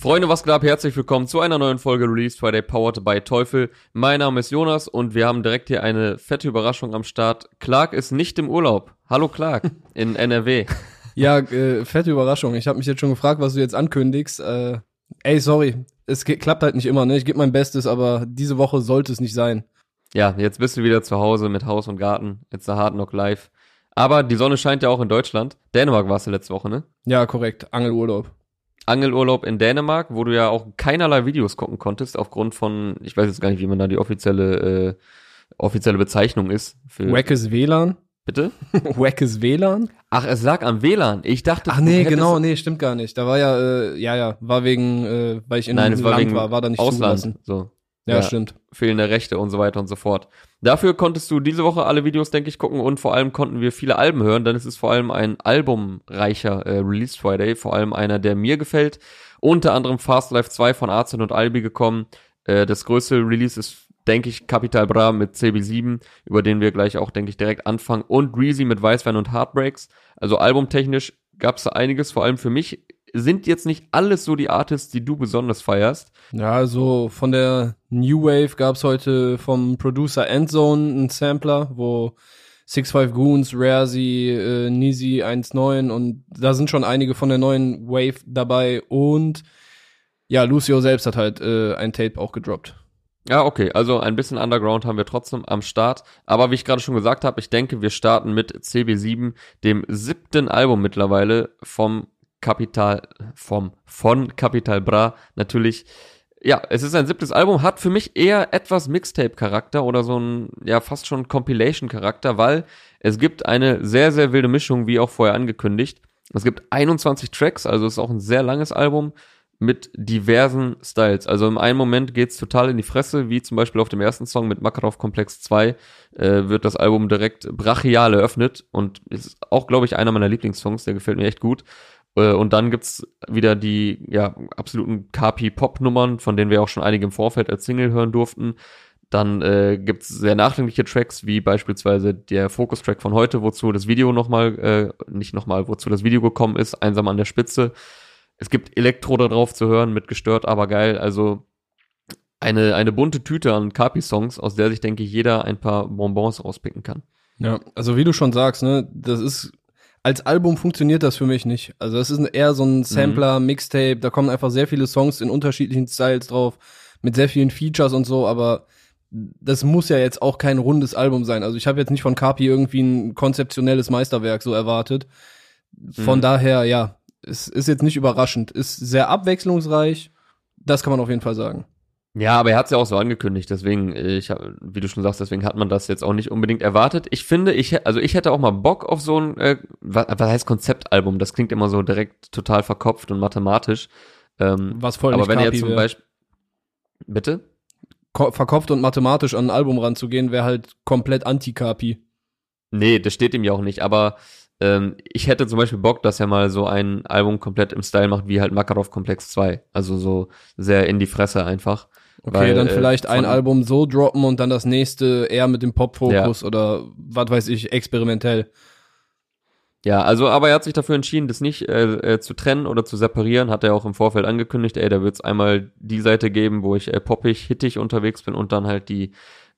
Freunde, was geht ab? Herzlich willkommen zu einer neuen Folge Release Friday Powered by Teufel. Mein Name ist Jonas und wir haben direkt hier eine fette Überraschung am Start. Clark ist nicht im Urlaub. Hallo Clark in NRW. Ja, äh, fette Überraschung. Ich habe mich jetzt schon gefragt, was du jetzt ankündigst. Äh, ey, sorry, es klappt halt nicht immer, ne? Ich gebe mein Bestes, aber diese Woche sollte es nicht sein. Ja, jetzt bist du wieder zu Hause mit Haus und Garten. Jetzt der Hard Knock Live. Aber die Sonne scheint ja auch in Deutschland. Dänemark warst du letzte Woche, ne? Ja, korrekt. Angelurlaub. Angelurlaub in Dänemark, wo du ja auch keinerlei Videos gucken konntest, aufgrund von, ich weiß jetzt gar nicht, wie man da die offizielle, äh, offizielle Bezeichnung ist. Für Wackes WLAN? Bitte? Wackes WLAN? Ach, es lag am WLAN. Ich dachte, Ach nee, genau, nee, stimmt gar nicht. Da war ja, äh, ja, ja, war wegen, äh, weil ich in Nein, es war Land wegen war, war da nicht Ausland. zugelassen. So. Ja, Ja. stimmt. fehlende Rechte und so weiter und so fort. Dafür konntest du diese Woche alle Videos, denke ich, gucken und vor allem konnten wir viele Alben hören, denn es ist vor allem ein albumreicher äh, Release Friday, vor allem einer, der mir gefällt. Unter anderem Fast Life 2 von Arzen und Albi gekommen. Äh, das größte Release ist, denke ich, Capital Bra mit CB7, über den wir gleich auch, denke ich, direkt anfangen. Und Reezy mit Weißwein und Heartbreaks. Also albumtechnisch gab es da einiges, vor allem für mich. Sind jetzt nicht alles so die Artists, die du besonders feierst. Ja, also von der New Wave gab's heute vom Producer Endzone einen Sampler, wo 65 Goons, Rarezy, äh, Nizi 1.9 und da sind schon einige von der neuen Wave dabei und ja, Lucio selbst hat halt äh, ein Tape auch gedroppt. Ja, okay, also ein bisschen Underground haben wir trotzdem am Start. Aber wie ich gerade schon gesagt habe, ich denke, wir starten mit CB7, dem siebten Album mittlerweile vom Capital, vom, von Capital Bra. Natürlich, ja, es ist ein siebtes Album, hat für mich eher etwas Mixtape-Charakter oder so ein, ja, fast schon Compilation-Charakter, weil es gibt eine sehr, sehr wilde Mischung, wie auch vorher angekündigt. Es gibt 21 Tracks, also es ist auch ein sehr langes Album mit diversen Styles. Also im einen Moment geht's total in die Fresse, wie zum Beispiel auf dem ersten Song mit Makarov Komplex 2 äh, wird das Album direkt brachial eröffnet und ist auch, glaube ich, einer meiner Lieblingssongs, der gefällt mir echt gut. Äh, und dann gibt's wieder die ja absoluten Kapi-Pop-Nummern, von denen wir auch schon einige im Vorfeld als Single hören durften. Dann äh, gibt's sehr nachdenkliche Tracks, wie beispielsweise der Focus-Track von heute, wozu das Video nochmal, äh, nicht nochmal, wozu das Video gekommen ist, einsam an der Spitze. Es gibt Elektro da drauf zu hören mit gestört, aber geil. Also eine, eine bunte Tüte an Kapi-Songs, aus der sich, denke ich, jeder ein paar Bonbons rauspicken kann. Ja, also wie du schon sagst, ne, das ist als Album funktioniert das für mich nicht. Also das ist eher so ein Sampler, Mixtape, da kommen einfach sehr viele Songs in unterschiedlichen Styles drauf, mit sehr vielen Features und so, aber das muss ja jetzt auch kein rundes Album sein. Also ich habe jetzt nicht von Kapi irgendwie ein konzeptionelles Meisterwerk so erwartet. Von Mhm. daher, ja, es ist jetzt nicht überraschend, ist sehr abwechslungsreich. Das kann man auf jeden Fall sagen. Ja, aber er hat's ja auch so angekündigt, deswegen, äh, ich hab, wie du schon sagst, deswegen hat man das jetzt auch nicht unbedingt erwartet. Ich finde, ich, also ich hätte auch mal Bock auf so ein, äh, was, was heißt Konzeptalbum? Das klingt immer so direkt total verkopft und mathematisch. Ähm, Was voll aber wenn er jetzt zum. Beispiel, bitte? Ko- verkopft und mathematisch an ein Album ranzugehen, wäre halt komplett anti-Kapi. Nee, das steht ihm ja auch nicht, aber ähm, ich hätte zum Beispiel Bock, dass er mal so ein Album komplett im Style macht, wie halt Makarov Komplex 2. Also so sehr in die Fresse einfach. Okay, Weil, dann äh, vielleicht ein von- Album so droppen und dann das nächste eher mit dem Pop-Fokus oder was weiß ich, experimentell. Ja, also, aber er hat sich dafür entschieden, das nicht äh, äh, zu trennen oder zu separieren. Hat er auch im Vorfeld angekündigt, ey, da wird's einmal die Seite geben, wo ich äh, poppig, hittig unterwegs bin und dann halt die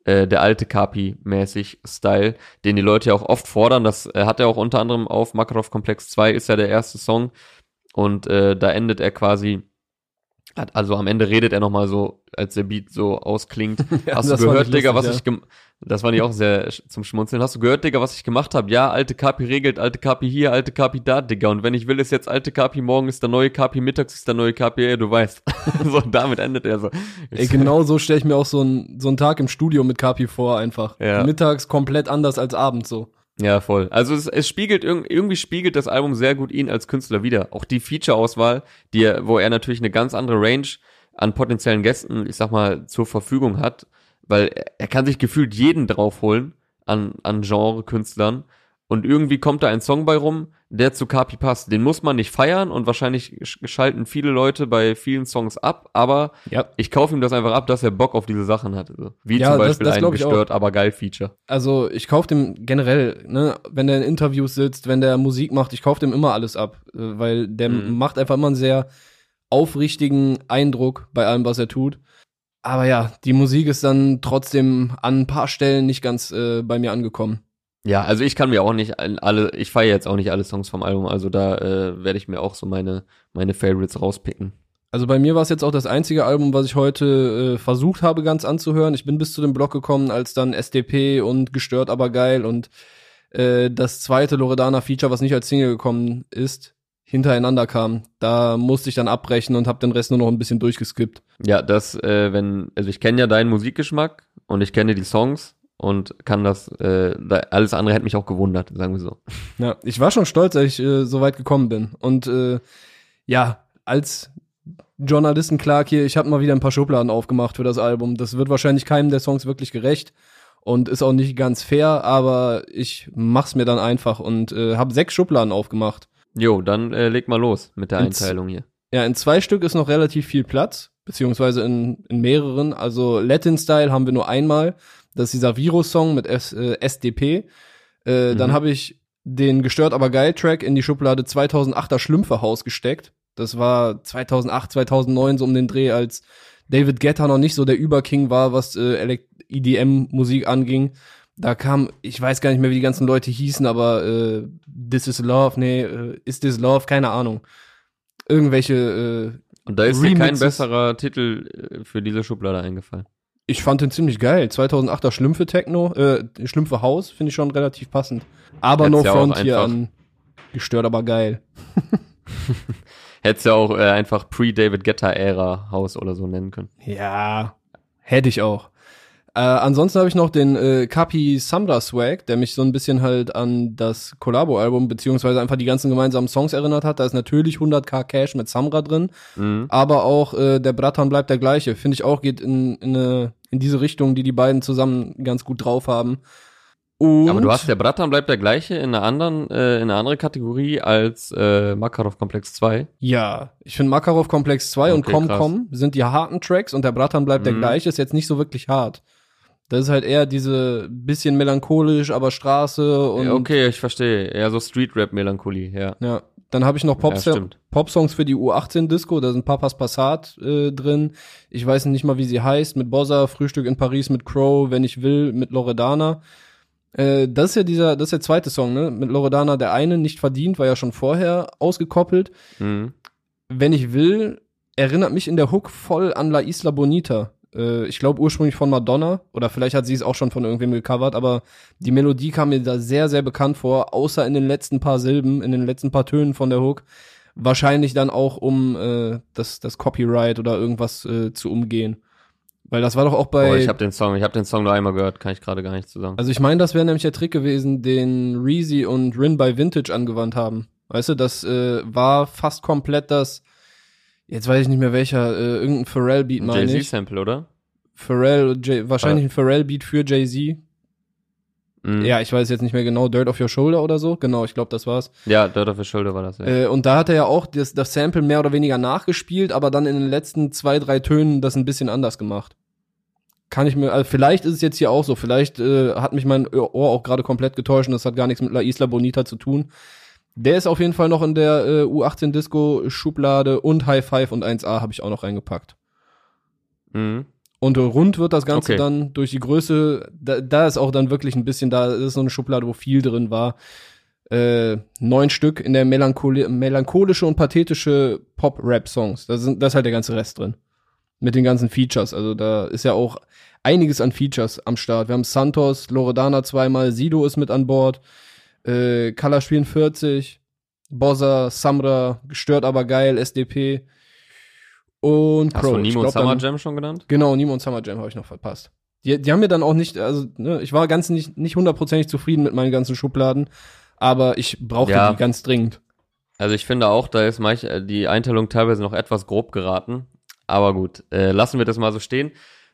äh, der alte Kapi-mäßig Style, den die Leute ja auch oft fordern. Das äh, hat er auch unter anderem auf Makarov Komplex 2 ist ja der erste Song und äh, da endet er quasi hat, also am Ende redet er nochmal so, als der Beat so ausklingt. Ja, Hast du gehört, Digga, was lustig, ich Das fand ich auch sehr zum Schmunzeln. Hast du gehört, Digga, was ich gemacht habe? Ja, alte Kapi regelt, alte Kapi hier, alte Kapi da, Digga. Und wenn ich will, ist jetzt alte Kapi, morgen ist der neue Kapi, mittags ist der neue Kapi, ey, du weißt. so, damit endet er so. Ey, genau so stelle ich mir auch so einen so einen Tag im Studio mit Kapi vor, einfach. Ja. Mittags komplett anders als abends so. Ja, voll. Also es, es spiegelt irg- irgendwie spiegelt das Album sehr gut ihn als Künstler wieder. Auch die Feature-Auswahl, die er, wo er natürlich eine ganz andere Range an potenziellen Gästen, ich sag mal, zur Verfügung hat, weil er, er kann sich gefühlt jeden draufholen an, an Genre-Künstlern und irgendwie kommt da ein Song bei rum, der zu Kapi passt. Den muss man nicht feiern und wahrscheinlich sch- schalten viele Leute bei vielen Songs ab, aber Ja. ich kaufe ihm das einfach ab, dass er Bock auf diese Sachen hat. Also, wie Ja, zum das- Beispiel das ein ich auch. gestört, aber geil Feature. Also ich kauf dem generell, ne, wenn der in Interviews sitzt, wenn der Musik macht, ich kauf dem immer alles ab, äh, weil der Mhm. macht einfach immer einen sehr aufrichtigen Eindruck bei allem, was er tut. Aber ja, die Musik ist dann trotzdem an ein paar Stellen nicht ganz äh, bei mir angekommen. Ja, also ich kann mir auch nicht alle, ich feiere jetzt auch nicht alle Songs vom Album, also da äh, werde ich mir auch so meine, meine Favorites rauspicken. Also bei mir war es jetzt auch das einzige Album, was ich heute äh, versucht habe, ganz anzuhören. Ich bin bis zu dem Block gekommen, als dann SDP und Gestört aber geil und äh, das zweite Loredana-Feature, was nicht als Single gekommen ist, hintereinander kam. Da musste ich dann abbrechen und habe den Rest nur noch ein bisschen durchgeskippt. Ja, das, äh, wenn, also ich kenne ja deinen Musikgeschmack und ich kenne die Songs und kann das, äh, alles andere hätte mich auch gewundert, sagen wir so. Ja, ich war schon stolz, dass ich äh, so weit gekommen bin. Und äh, ja, als Journalisten Clark hier, ich habe mal wieder ein paar Schubladen aufgemacht für das Album. Das wird wahrscheinlich keinem der Songs wirklich gerecht und ist auch nicht ganz fair, aber ich mach's mir dann einfach und äh, habe sechs Schubladen aufgemacht. Jo, dann äh, leg mal los mit der in Einteilung hier. Ja, in zwei Stück ist noch relativ viel Platz, beziehungsweise in, in mehreren. Also Latin Style haben wir nur einmal. Das ist dieser Virus-Song mit S, äh, SDP. Äh, mhm. Dann habe ich den gestört aber geil Track in die Schublade 2008er Schlümpferhaus gesteckt. Das war 2008, 2009 so um den Dreh, als David Guetta noch nicht so der Überking war, was äh, EDM-Musik anging da kam, ich weiß gar nicht mehr, wie die ganzen Leute hießen, aber äh, This is Love, nee, äh, Is This Love, keine Ahnung. Irgendwelche äh, Und da ist dir kein besserer Titel äh, für diese Schublade eingefallen. Ich fand den ziemlich geil. 2008er Schlümpfe Techno, äh, Schlümpfe Haus finde ich schon relativ passend. Aber Hätt's No ja Frontier an gestört, aber geil. Hättest ja auch äh, einfach Pre-David Guetta-Ära Haus oder so nennen können. Ja, hätte ich auch. Äh, ansonsten habe ich noch den äh, Kapi Samra Swag, der mich so ein bisschen halt an das Collabo-Album beziehungsweise einfach die ganzen gemeinsamen Songs erinnert hat. Da ist natürlich 100k Cash mit Samra drin, mhm. aber auch äh, der Bratan bleibt der gleiche. Finde ich auch geht in, in, eine, in diese Richtung, die die beiden zusammen ganz gut drauf haben. Und aber du hast der Bratan bleibt der gleiche in einer anderen, äh, in einer anderen Kategorie als äh, Makarov Komplex 2. Ja, ich finde Makarov Komplex 2 okay, und Kom Kom sind die harten Tracks und der Bratan bleibt mhm. der gleiche, ist jetzt nicht so wirklich hart. Das ist halt eher diese bisschen melancholisch, aber Straße und. Ja, okay, ich verstehe. Eher so Street-Rap-Melancholie, ja. Ja. Dann habe ich noch Pop ja, Pop-Songs für die U18-Disco, da sind Papas Passat äh, drin. Ich weiß nicht mal, wie sie heißt, mit Bossa, Frühstück in Paris mit Crow, wenn ich will, mit Loredana. Äh, das ist ja dieser, das ist der zweite Song, ne? Mit Loredana, der eine, nicht verdient, war ja schon vorher ausgekoppelt. Mhm. Wenn ich will, erinnert mich in der Hook voll an La Isla Bonita äh, ich glaube ursprünglich von Madonna oder vielleicht hat sie es auch schon von irgendwem gecovert, aber die Melodie kam mir da sehr, sehr bekannt vor, außer in den letzten paar Silben, in den letzten paar Tönen von der Hook. Wahrscheinlich dann auch, um äh, das, das Copyright oder irgendwas äh, zu umgehen. Weil das war doch auch bei. Oh, ich habe den Song, ich habe den Song nur einmal gehört, kann ich gerade gar nicht zu sagen. Also ich meine, das wäre nämlich der Trick gewesen, den Reezy und Rin by Vintage angewandt haben. Weißt du, das äh, war fast komplett das Jetzt weiß ich nicht mehr welcher, äh, irgendein Pharrell-Beat meine ich. Jay-Z-Sample, oder? Pharrell, J wahrscheinlich ein Pharrell-Beat für Jay-Z. Mhm. Ja, ich weiß jetzt nicht mehr genau, Dirt of Your Shoulder oder so. Genau, ich glaube, das war's. Ja, Dirt of Your Shoulder war das, ja. Äh, und da hat er ja auch das, das Sample mehr oder weniger nachgespielt, aber dann in den letzten zwei, drei Tönen das ein bisschen anders gemacht. Kann ich mir, also vielleicht ist es jetzt hier auch so, vielleicht äh, hat mich mein Ohr auch gerade komplett getäuscht und das hat gar nichts mit La Isla Bonita zu tun. Der ist auf jeden Fall noch in der äh, U18 Disco Schublade und High Five und 1A habe ich auch noch reingepackt. Mhm. Und rund wird das Ganze okay. dann durch die Größe, da, da ist auch dann wirklich ein bisschen, da ist so eine Schublade, wo viel drin war. Äh, neun Stück in der Melancholi melancholische und pathetische Pop-Rap-Songs. Da, sind, da ist halt der ganze Rest drin. Mit den ganzen Features. Also da ist ja auch einiges an Features am Start. Wir haben Santos, Loredana zweimal, Sido ist mit an Bord äh, Color 44, Bozza, Samra, gestört aber geil, SDP und Hast Pro. Hast du Nemo und Summer Jam schon genannt? Genau, Nemo und Summer Jam habe ich noch verpasst. Die, die haben mir dann auch nicht, also ne, ich war ganz nicht nicht hundertprozentig zufrieden mit meinen ganzen Schubladen, aber ich brauchte ja. die ganz dringend. Also ich finde auch, da ist manch, äh, die Einteilung teilweise noch etwas grob geraten. Aber gut, äh, lassen wir das mal so stehen.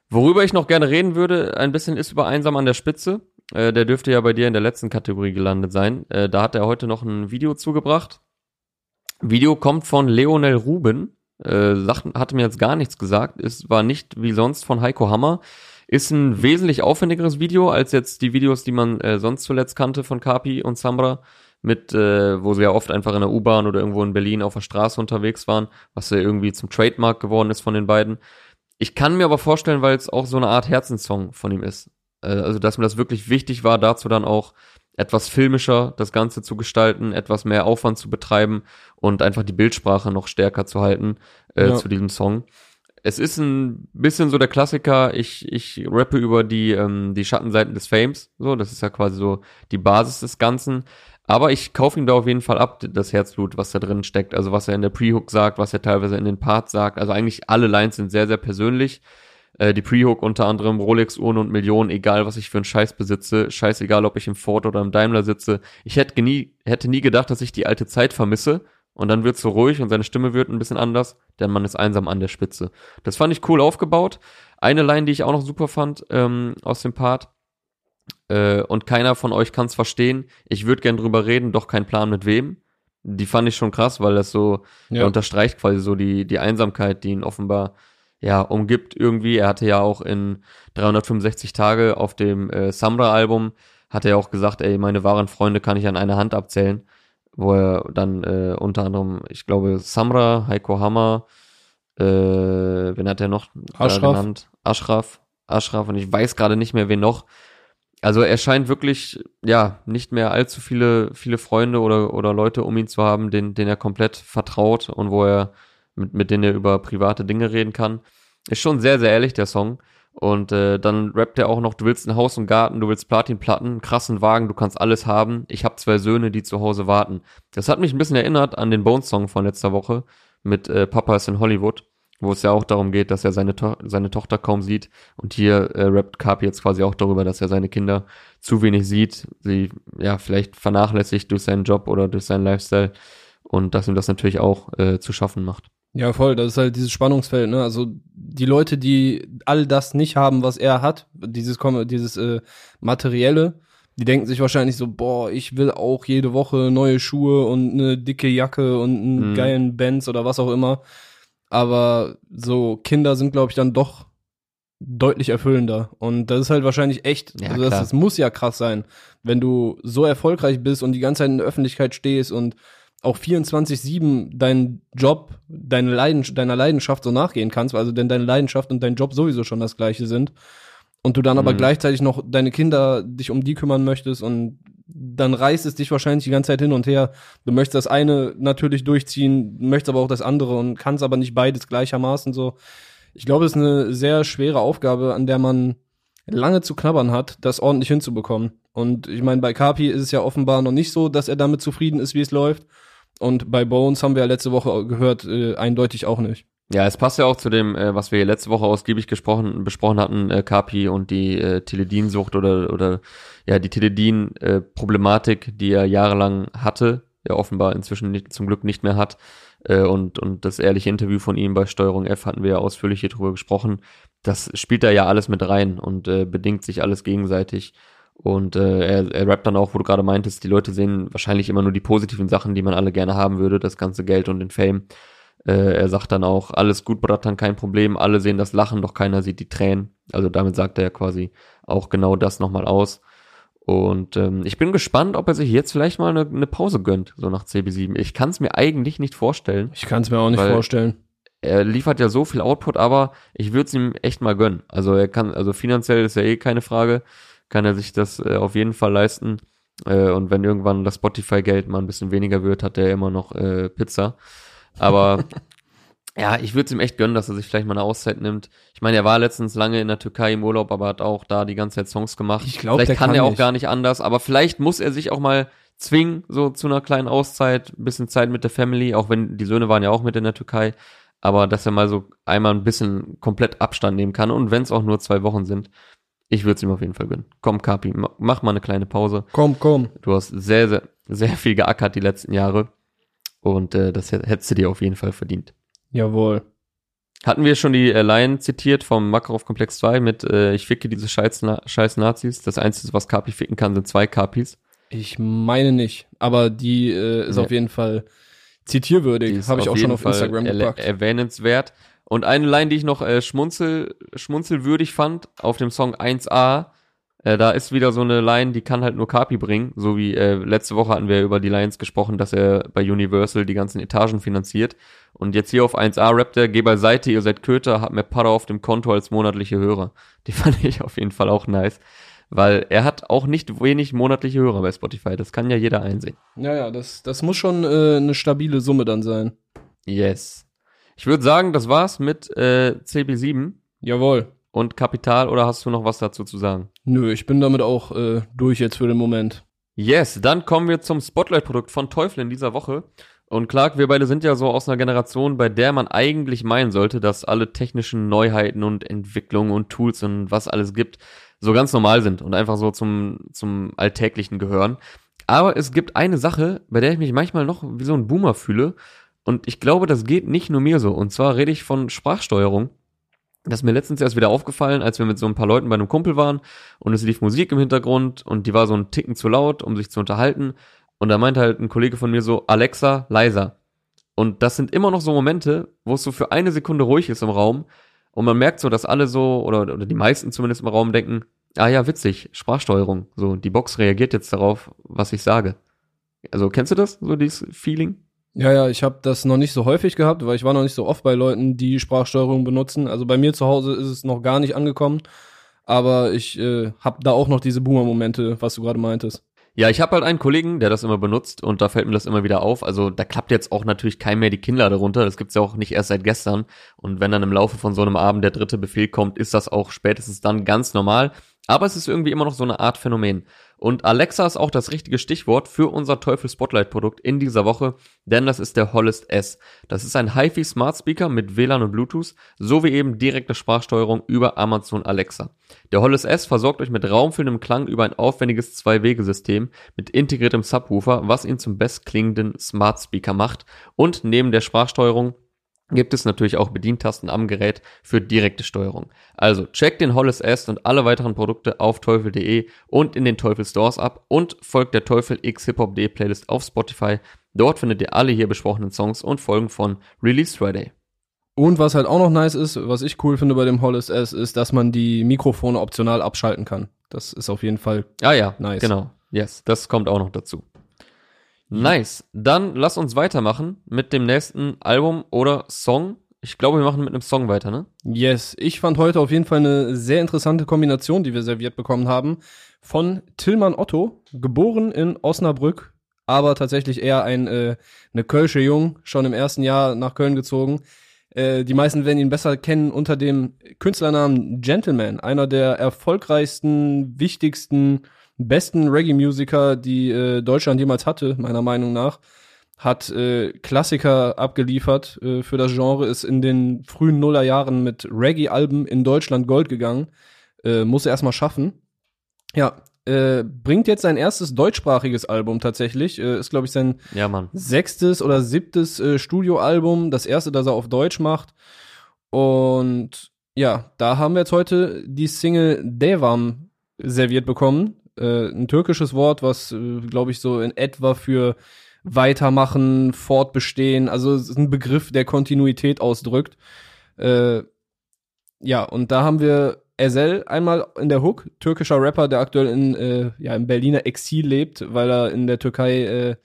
Worüber ich noch gerne reden würde, ein bisschen ist über Einsam an der Spitze. Äh, der dürfte ja bei dir in der letzten Kategorie gelandet sein. Äh, da hat er heute noch ein Video zugebracht. Video kommt von Leonel Ruben. Äh, sagt, hatte mir jetzt gar nichts gesagt. Es war nicht wie sonst von Heiko Hammer. Ist ein wesentlich aufwendigeres Video als jetzt die Videos, die man äh, sonst zuletzt kannte von Kapi und Samra. mit, äh, wo sie ja oft einfach in der U-Bahn oder irgendwo in Berlin auf der Straße unterwegs waren, was ja irgendwie zum Trademark geworden ist von den beiden. Ich kann mir aber vorstellen, weil es auch so eine Art Herzenssong von ihm ist. Äh, also, dass mir das wirklich wichtig war, dazu dann auch etwas filmischer das Ganze zu gestalten, etwas mehr Aufwand zu betreiben und einfach die Bildsprache noch stärker zu halten äh, ja. zu diesem Song. Es ist ein bisschen so der Klassiker, ich, ich rappe über die, ähm, die Schattenseiten des Fames, so, das ist ja quasi so die Basis des Ganzen. Aber ich kaufe ihm da auf jeden Fall ab, das Herzblut, was da drin steckt. Also was er in der Pre-Hook sagt, was er teilweise in den Parts sagt. Also eigentlich alle Lines sind sehr, sehr persönlich. Äh, die Pre-Hook unter anderem Rolex-Uhren und Millionen, egal was ich für einen Scheiß besitze. Scheißegal, ob ich im Ford oder im Daimler sitze. Ich hätte nie, hätte nie gedacht, dass ich die alte Zeit vermisse. Und dann wird so ruhig und seine Stimme wird ein bisschen anders. Der Mann ist einsam an der Spitze. Das fand ich cool aufgebaut. Eine Line, die ich auch noch super fand ähm, aus dem Part äh, und keiner von euch kann es verstehen. Ich würde gern drüber reden, doch kein Plan mit wem. Die fand ich schon krass, weil das so ja. unterstreicht quasi so die, die Einsamkeit, die ihn offenbar ja umgibt irgendwie. Er hatte ja auch in 365 Tage auf dem äh, Samra-Album, hat er auch gesagt, ey, meine wahren Freunde kann ich an einer Hand abzählen. Wo er dann äh, unter anderem, ich glaube, Samra, Heiko Hammer, äh, wen hat er noch Ashraf. genannt? Ashraf. Ashraf und ich weiß gerade nicht mehr, wen noch also er scheint wirklich, ja, nicht mehr allzu viele, viele Freunde oder, oder Leute um ihn zu haben, denen, denen er komplett vertraut und wo er, mit, mit denen er über private Dinge reden kann. Ist schon sehr, sehr ehrlich, der Song. Und äh, dann rappt er auch noch, du willst ein Haus und Garten, du willst Platinplatten, krassen Wagen, du kannst alles haben. Ich habe zwei Söhne, die zu Hause warten. Das hat mich ein bisschen erinnert an den Bones-Song von letzter Woche mit äh, Papa ist in Hollywood wo es ja auch darum geht, dass er seine, to seine Tochter kaum sieht. Und hier äh, rappt Carp jetzt quasi auch darüber, dass er seine Kinder zu wenig sieht, sie ja vielleicht vernachlässigt durch seinen Job oder durch seinen Lifestyle und dass ihm das natürlich auch äh, zu schaffen macht. Ja, voll, das ist halt dieses Spannungsfeld, ne? Also die Leute, die all das nicht haben, was er hat, dieses dieses äh, materielle, die denken sich wahrscheinlich so, boah, ich will auch jede Woche neue Schuhe und eine dicke Jacke und einen mhm. geilen Benz oder was auch immer. Aber so Kinder sind, glaube ich, dann doch deutlich erfüllender. Und das ist halt wahrscheinlich echt, ja, also das, das, muss ja krass sein, wenn du so erfolgreich bist und die ganze Zeit in der Öffentlichkeit stehst und auch 24-7 deinen Job, deine Leidenschaft, deiner Leidenschaft so nachgehen kannst, also denn deine Leidenschaft und dein Job sowieso schon das gleiche sind. Und du dann aber mhm. gleichzeitig noch deine Kinder dich um die kümmern möchtest und dann reißt es dich wahrscheinlich die ganze Zeit hin und her. Du möchtest das eine natürlich durchziehen, möchtest aber auch das andere und kannst aber nicht beides gleichermaßen so. Ich glaube, es ist eine sehr schwere Aufgabe, an der man lange zu knabbern hat, das ordentlich hinzubekommen. Und ich meine, bei Kapi ist es ja offenbar noch nicht so, dass er damit zufrieden ist, wie es läuft. Und bei Bones haben wir ja letzte Woche gehört, äh, eindeutig auch nicht. Ja, es passt ja auch zu dem, äh, was wir letzte Woche ausgiebig gesprochen, besprochen hatten, äh, Kapi und die äh, Teledin-Sucht oder, oder ja, die Teledin-Problematik, die er jahrelang hatte, ja offenbar inzwischen nicht, zum Glück nicht mehr hat. Äh, und, und das ehrliche Interview von ihm bei Steuerung F hatten wir ja ausführlich hier drüber gesprochen. Das spielt da ja alles mit rein und äh, bedingt sich alles gegenseitig. Und äh, er, er rappt dann auch, wo du gerade meintest, die Leute sehen wahrscheinlich immer nur die positiven Sachen, die man alle gerne haben würde, das ganze Geld und den Fame. Äh, er sagt dann auch, alles gut, Bratan, kein Problem, alle sehen das Lachen, doch keiner sieht die Tränen. Also damit sagt er ja quasi auch genau das nochmal aus. Und ähm, ich bin gespannt, ob er sich jetzt vielleicht mal eine, eine Pause gönnt, so nach CB7. Ich kann es mir eigentlich nicht vorstellen. Ich kann es mir auch nicht vorstellen. Er liefert ja so viel Output, aber ich würde es ihm echt mal gönnen. Also er kann, also finanziell ist ja eh keine Frage, kann er sich das äh, auf jeden Fall leisten. Äh, und wenn irgendwann das Spotify-Geld mal ein bisschen weniger wird, hat er immer noch äh, Pizza. Aber ja, ich würde es ihm echt gönnen, dass er sich vielleicht mal eine Auszeit nimmt. Ich meine, er war letztens lange in der Türkei im Urlaub, aber hat auch da die ganze Zeit Songs gemacht. Ich glaube, vielleicht kann, kann er auch nicht. gar nicht anders, aber vielleicht muss er sich auch mal zwingen, so zu einer kleinen Auszeit, ein bisschen Zeit mit der Family, auch wenn die Söhne waren ja auch mit in der Türkei, aber dass er mal so einmal ein bisschen komplett Abstand nehmen kann und wenn es auch nur zwei Wochen sind, ich würde es ihm auf jeden Fall gönnen. Komm, Kapi, mach mal eine kleine Pause. Komm, komm. Du hast sehr, sehr, sehr viel geackert die letzten Jahre. Und äh, das hättest du dir auf jeden Fall verdient. Jawohl. Hatten wir schon die äh, Line zitiert vom Makarov Komplex 2 mit äh, Ich ficke diese scheiß, Na scheiß Nazis. Das Einzige, was Kapi ficken kann, sind zwei Kapis. Ich meine nicht, aber die äh, ist ja. auf jeden Fall zitierwürdig. Habe ich auch schon auf Fall Instagram gepackt. Erwähnenswert. Und eine Line, die ich noch äh, schmunzel, schmunzelwürdig fand, auf dem Song 1a, Äh, da ist wieder so eine Line, die kann halt nur Kapi bringen. So wie äh, letzte Woche hatten wir über die Lines gesprochen, dass er bei Universal die ganzen Etagen finanziert. Und jetzt hier auf 1A rappt er, geh beiseite, ihr seid Köter, habt mehr Pader auf dem Konto als monatliche Hörer. Die fand ich auf jeden Fall auch nice. Weil er hat auch nicht wenig monatliche Hörer bei Spotify. Das kann ja jeder einsehen. Ja, ja, das, das muss schon äh, eine stabile Summe dann sein. Yes. Ich würde sagen, das war's mit äh, CB7 Jawohl. und Kapital oder hast du noch was dazu zu sagen? Nö, ich bin damit auch äh, durch jetzt für den Moment. Yes, dann kommen wir zum Spotlight-Produkt von Teufel in dieser Woche. Und Clark, wir beide sind ja so aus einer Generation, bei der man eigentlich meinen sollte, dass alle technischen Neuheiten und Entwicklungen und Tools und was alles gibt, so ganz normal sind und einfach so zum, zum Alltäglichen gehören. Aber es gibt eine Sache, bei der ich mich manchmal noch wie so ein Boomer fühle. Und ich glaube, das geht nicht nur mir so. Und zwar rede ich von Sprachsteuerung. Das ist mir letztens erst wieder aufgefallen, als wir mit so ein paar Leuten bei einem Kumpel waren und es lief Musik im Hintergrund und die war so ein Ticken zu laut, um sich zu unterhalten. Und da meinte halt ein Kollege von mir so, Alexa, leiser. Und das sind immer noch so Momente, wo es so für eine Sekunde ruhig ist im Raum und man merkt so, dass alle so, oder, oder die meisten zumindest im Raum denken, ah ja, witzig, Sprachsteuerung. So, die Box reagiert jetzt darauf, was ich sage. Also kennst du das, so dieses Feeling? Ja, ja, ich habe das noch nicht so häufig gehabt, weil ich war noch nicht so oft bei Leuten, die Sprachsteuerung benutzen. Also bei mir zu Hause ist es noch gar nicht angekommen, aber ich äh, habe da auch noch diese Boomer-Momente, was du gerade meintest. Ja, ich habe halt einen Kollegen, der das immer benutzt und da fällt mir das immer wieder auf. Also da klappt jetzt auch natürlich kein mehr die Kinnlade runter. Das gibt's ja auch nicht erst seit gestern. Und wenn dann im Laufe von so einem Abend der dritte Befehl kommt, ist das auch spätestens dann ganz normal. Aber es ist irgendwie immer noch so eine Art Phänomen. Und Alexa ist auch das richtige Stichwort für unser Teufel Spotlight Produkt in dieser Woche, denn das ist der Hollest S. Das ist ein HiFi Smart Speaker mit WLAN und Bluetooth sowie eben direkte Sprachsteuerung über Amazon Alexa. Der Hollest S versorgt euch mit raumfüllendem Klang über ein aufwendiges Zwei-Wege-System mit integriertem Subwoofer, was ihn zum bestklingenden Smart Speaker macht und neben der Sprachsteuerung gibt es natürlich auch Bedientasten am Gerät für direkte Steuerung. Also checkt den Hollis S und alle weiteren Produkte auf teufel.de und in den Teufel Stores ab und folgt der Teufel X Hip Hop D Playlist auf Spotify. Dort findet ihr alle hier besprochenen Songs und Folgen von Release Friday. Und was halt auch noch nice ist, was ich cool finde bei dem Hollis S, ist, dass man die Mikrofone optional abschalten kann. Das ist auf jeden Fall Ah ja, Nice. genau. Yes, das kommt auch noch dazu. Nice. Dann lass uns weitermachen mit dem nächsten Album oder Song. Ich glaube, wir machen mit einem Song weiter, ne? Yes, ich fand heute auf jeden Fall eine sehr interessante Kombination, die wir serviert bekommen haben. Von Tillmann Otto, geboren in Osnabrück, aber tatsächlich eher ein äh, eine Kölsche Jung, schon im ersten Jahr nach Köln gezogen. Äh, die meisten werden ihn besser kennen unter dem Künstlernamen Gentleman, einer der erfolgreichsten, wichtigsten, besten Reggae-Musiker, die äh, Deutschland jemals hatte, meiner Meinung nach hat äh, Klassiker abgeliefert äh, für das Genre, ist in den frühen Nullerjahren mit Reggae-Alben in Deutschland Gold gegangen. Äh, muss er erstmal schaffen. Ja, äh, bringt jetzt sein erstes deutschsprachiges Album tatsächlich. Äh, ist, glaube ich, sein Ja, sechstes oder siebtes äh, Studioalbum. Das erste, das er auf Deutsch macht. Und ja, da haben wir jetzt heute die Single Devam serviert bekommen. Äh, ein türkisches Wort, was, äh, glaube ich, so in etwa für weitermachen, fortbestehen, also es ist ein Begriff, der Kontinuität ausdrückt. Äh, ja, und da haben wir Ezel einmal in der Hook, türkischer Rapper, der aktuell in, äh, ja, im Berliner Exil lebt, weil er in der Türkei äh,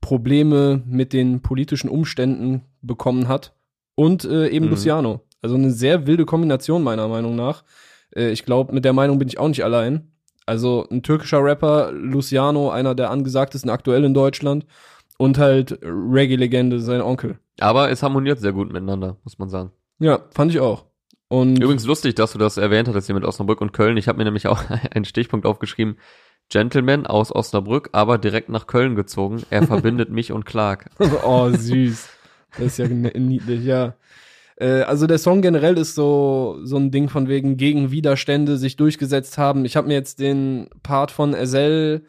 Probleme mit den politischen Umständen bekommen hat. Und äh, eben Mhm. Luciano. Also eine sehr wilde Kombination meiner Meinung nach. Äh, ich glaube, mit der Meinung bin ich auch nicht allein. Also ein türkischer Rapper, Luciano, einer der angesagtesten aktuell in Deutschland. Und halt Reggae-Legende, sein Onkel. Aber es harmoniert sehr gut miteinander, muss man sagen. Ja, fand ich auch. Und Übrigens lustig, dass du das erwähnt hattest hier mit Osnabrück und Köln. Ich habe mir nämlich auch einen Stichpunkt aufgeschrieben. Gentleman aus Osnabrück, aber direkt nach Köln gezogen. Er verbindet mich und Clark. oh, süß. Das ist ja ne- niedlich, ja. Äh, also der Song generell ist so, so ein Ding von wegen gegen Widerstände sich durchgesetzt haben. Ich habe mir jetzt den Part von Ezel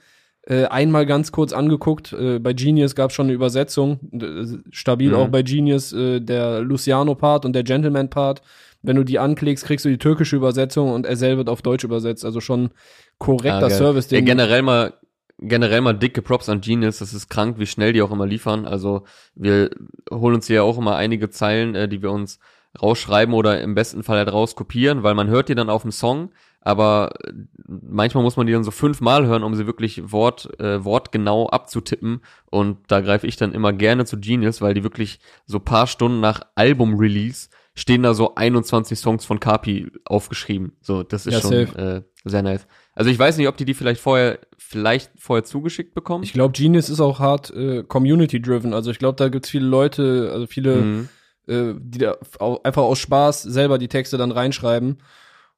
äh, einmal ganz kurz angeguckt. Äh, bei Genius gab es schon eine Übersetzung. Äh, stabil Mhm. auch bei Genius äh, der Luciano-Part und der Gentleman-Part. Wenn du die anklickst, kriegst du die türkische Übersetzung und Ezel wird auf Deutsch übersetzt. Also schon korrekter Ah. Service. Ja, den- generell mal generell mal dicke Props an Genius. Das ist krank, wie schnell die auch immer liefern. Also wir holen uns hier ja auch immer einige Zeilen, äh, die wir uns rausschreiben oder im besten Fall halt rauskopieren, weil man hört die dann auf dem Song, aber äh, manchmal muss man die dann so fünfmal hören, um sie wirklich Wort, äh, wortgenau abzutippen. Und da greife ich dann immer gerne zu Genius, weil die wirklich so paar Stunden nach Album-Release stehen da so 21 Songs von Kapi aufgeschrieben. So, das ist Ja, schon äh, sehr nice. Also ich weiß nicht, ob die die vielleicht vorher, vielleicht vorher zugeschickt bekommen. Ich glaube, Genius ist auch hart äh, community-driven. Also ich glaube, da gibt's viele Leute, also viele, Mhm. äh, die da einfach aus Spaß selber die Texte dann reinschreiben.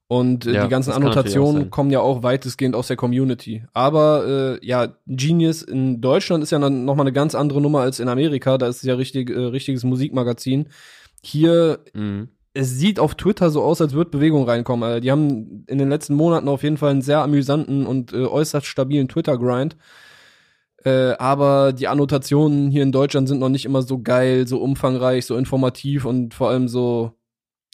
Und äh, Ja, die ganzen Annotationen kommen ja auch weitestgehend aus der Community. Aber äh, ja, Genius in Deutschland ist ja dann noch mal eine ganz andere Nummer als in Amerika. Da ist es ja richtig, äh, richtiges Musikmagazin. Hier Mhm. Es sieht auf Twitter so aus, als würde Bewegung reinkommen. Alter. Die haben in den letzten Monaten auf jeden Fall einen sehr amüsanten und äh, äußerst stabilen Twitter-Grind. Äh, aber die Annotationen hier in Deutschland sind noch nicht immer so geil, so umfangreich, so informativ und vor allem so,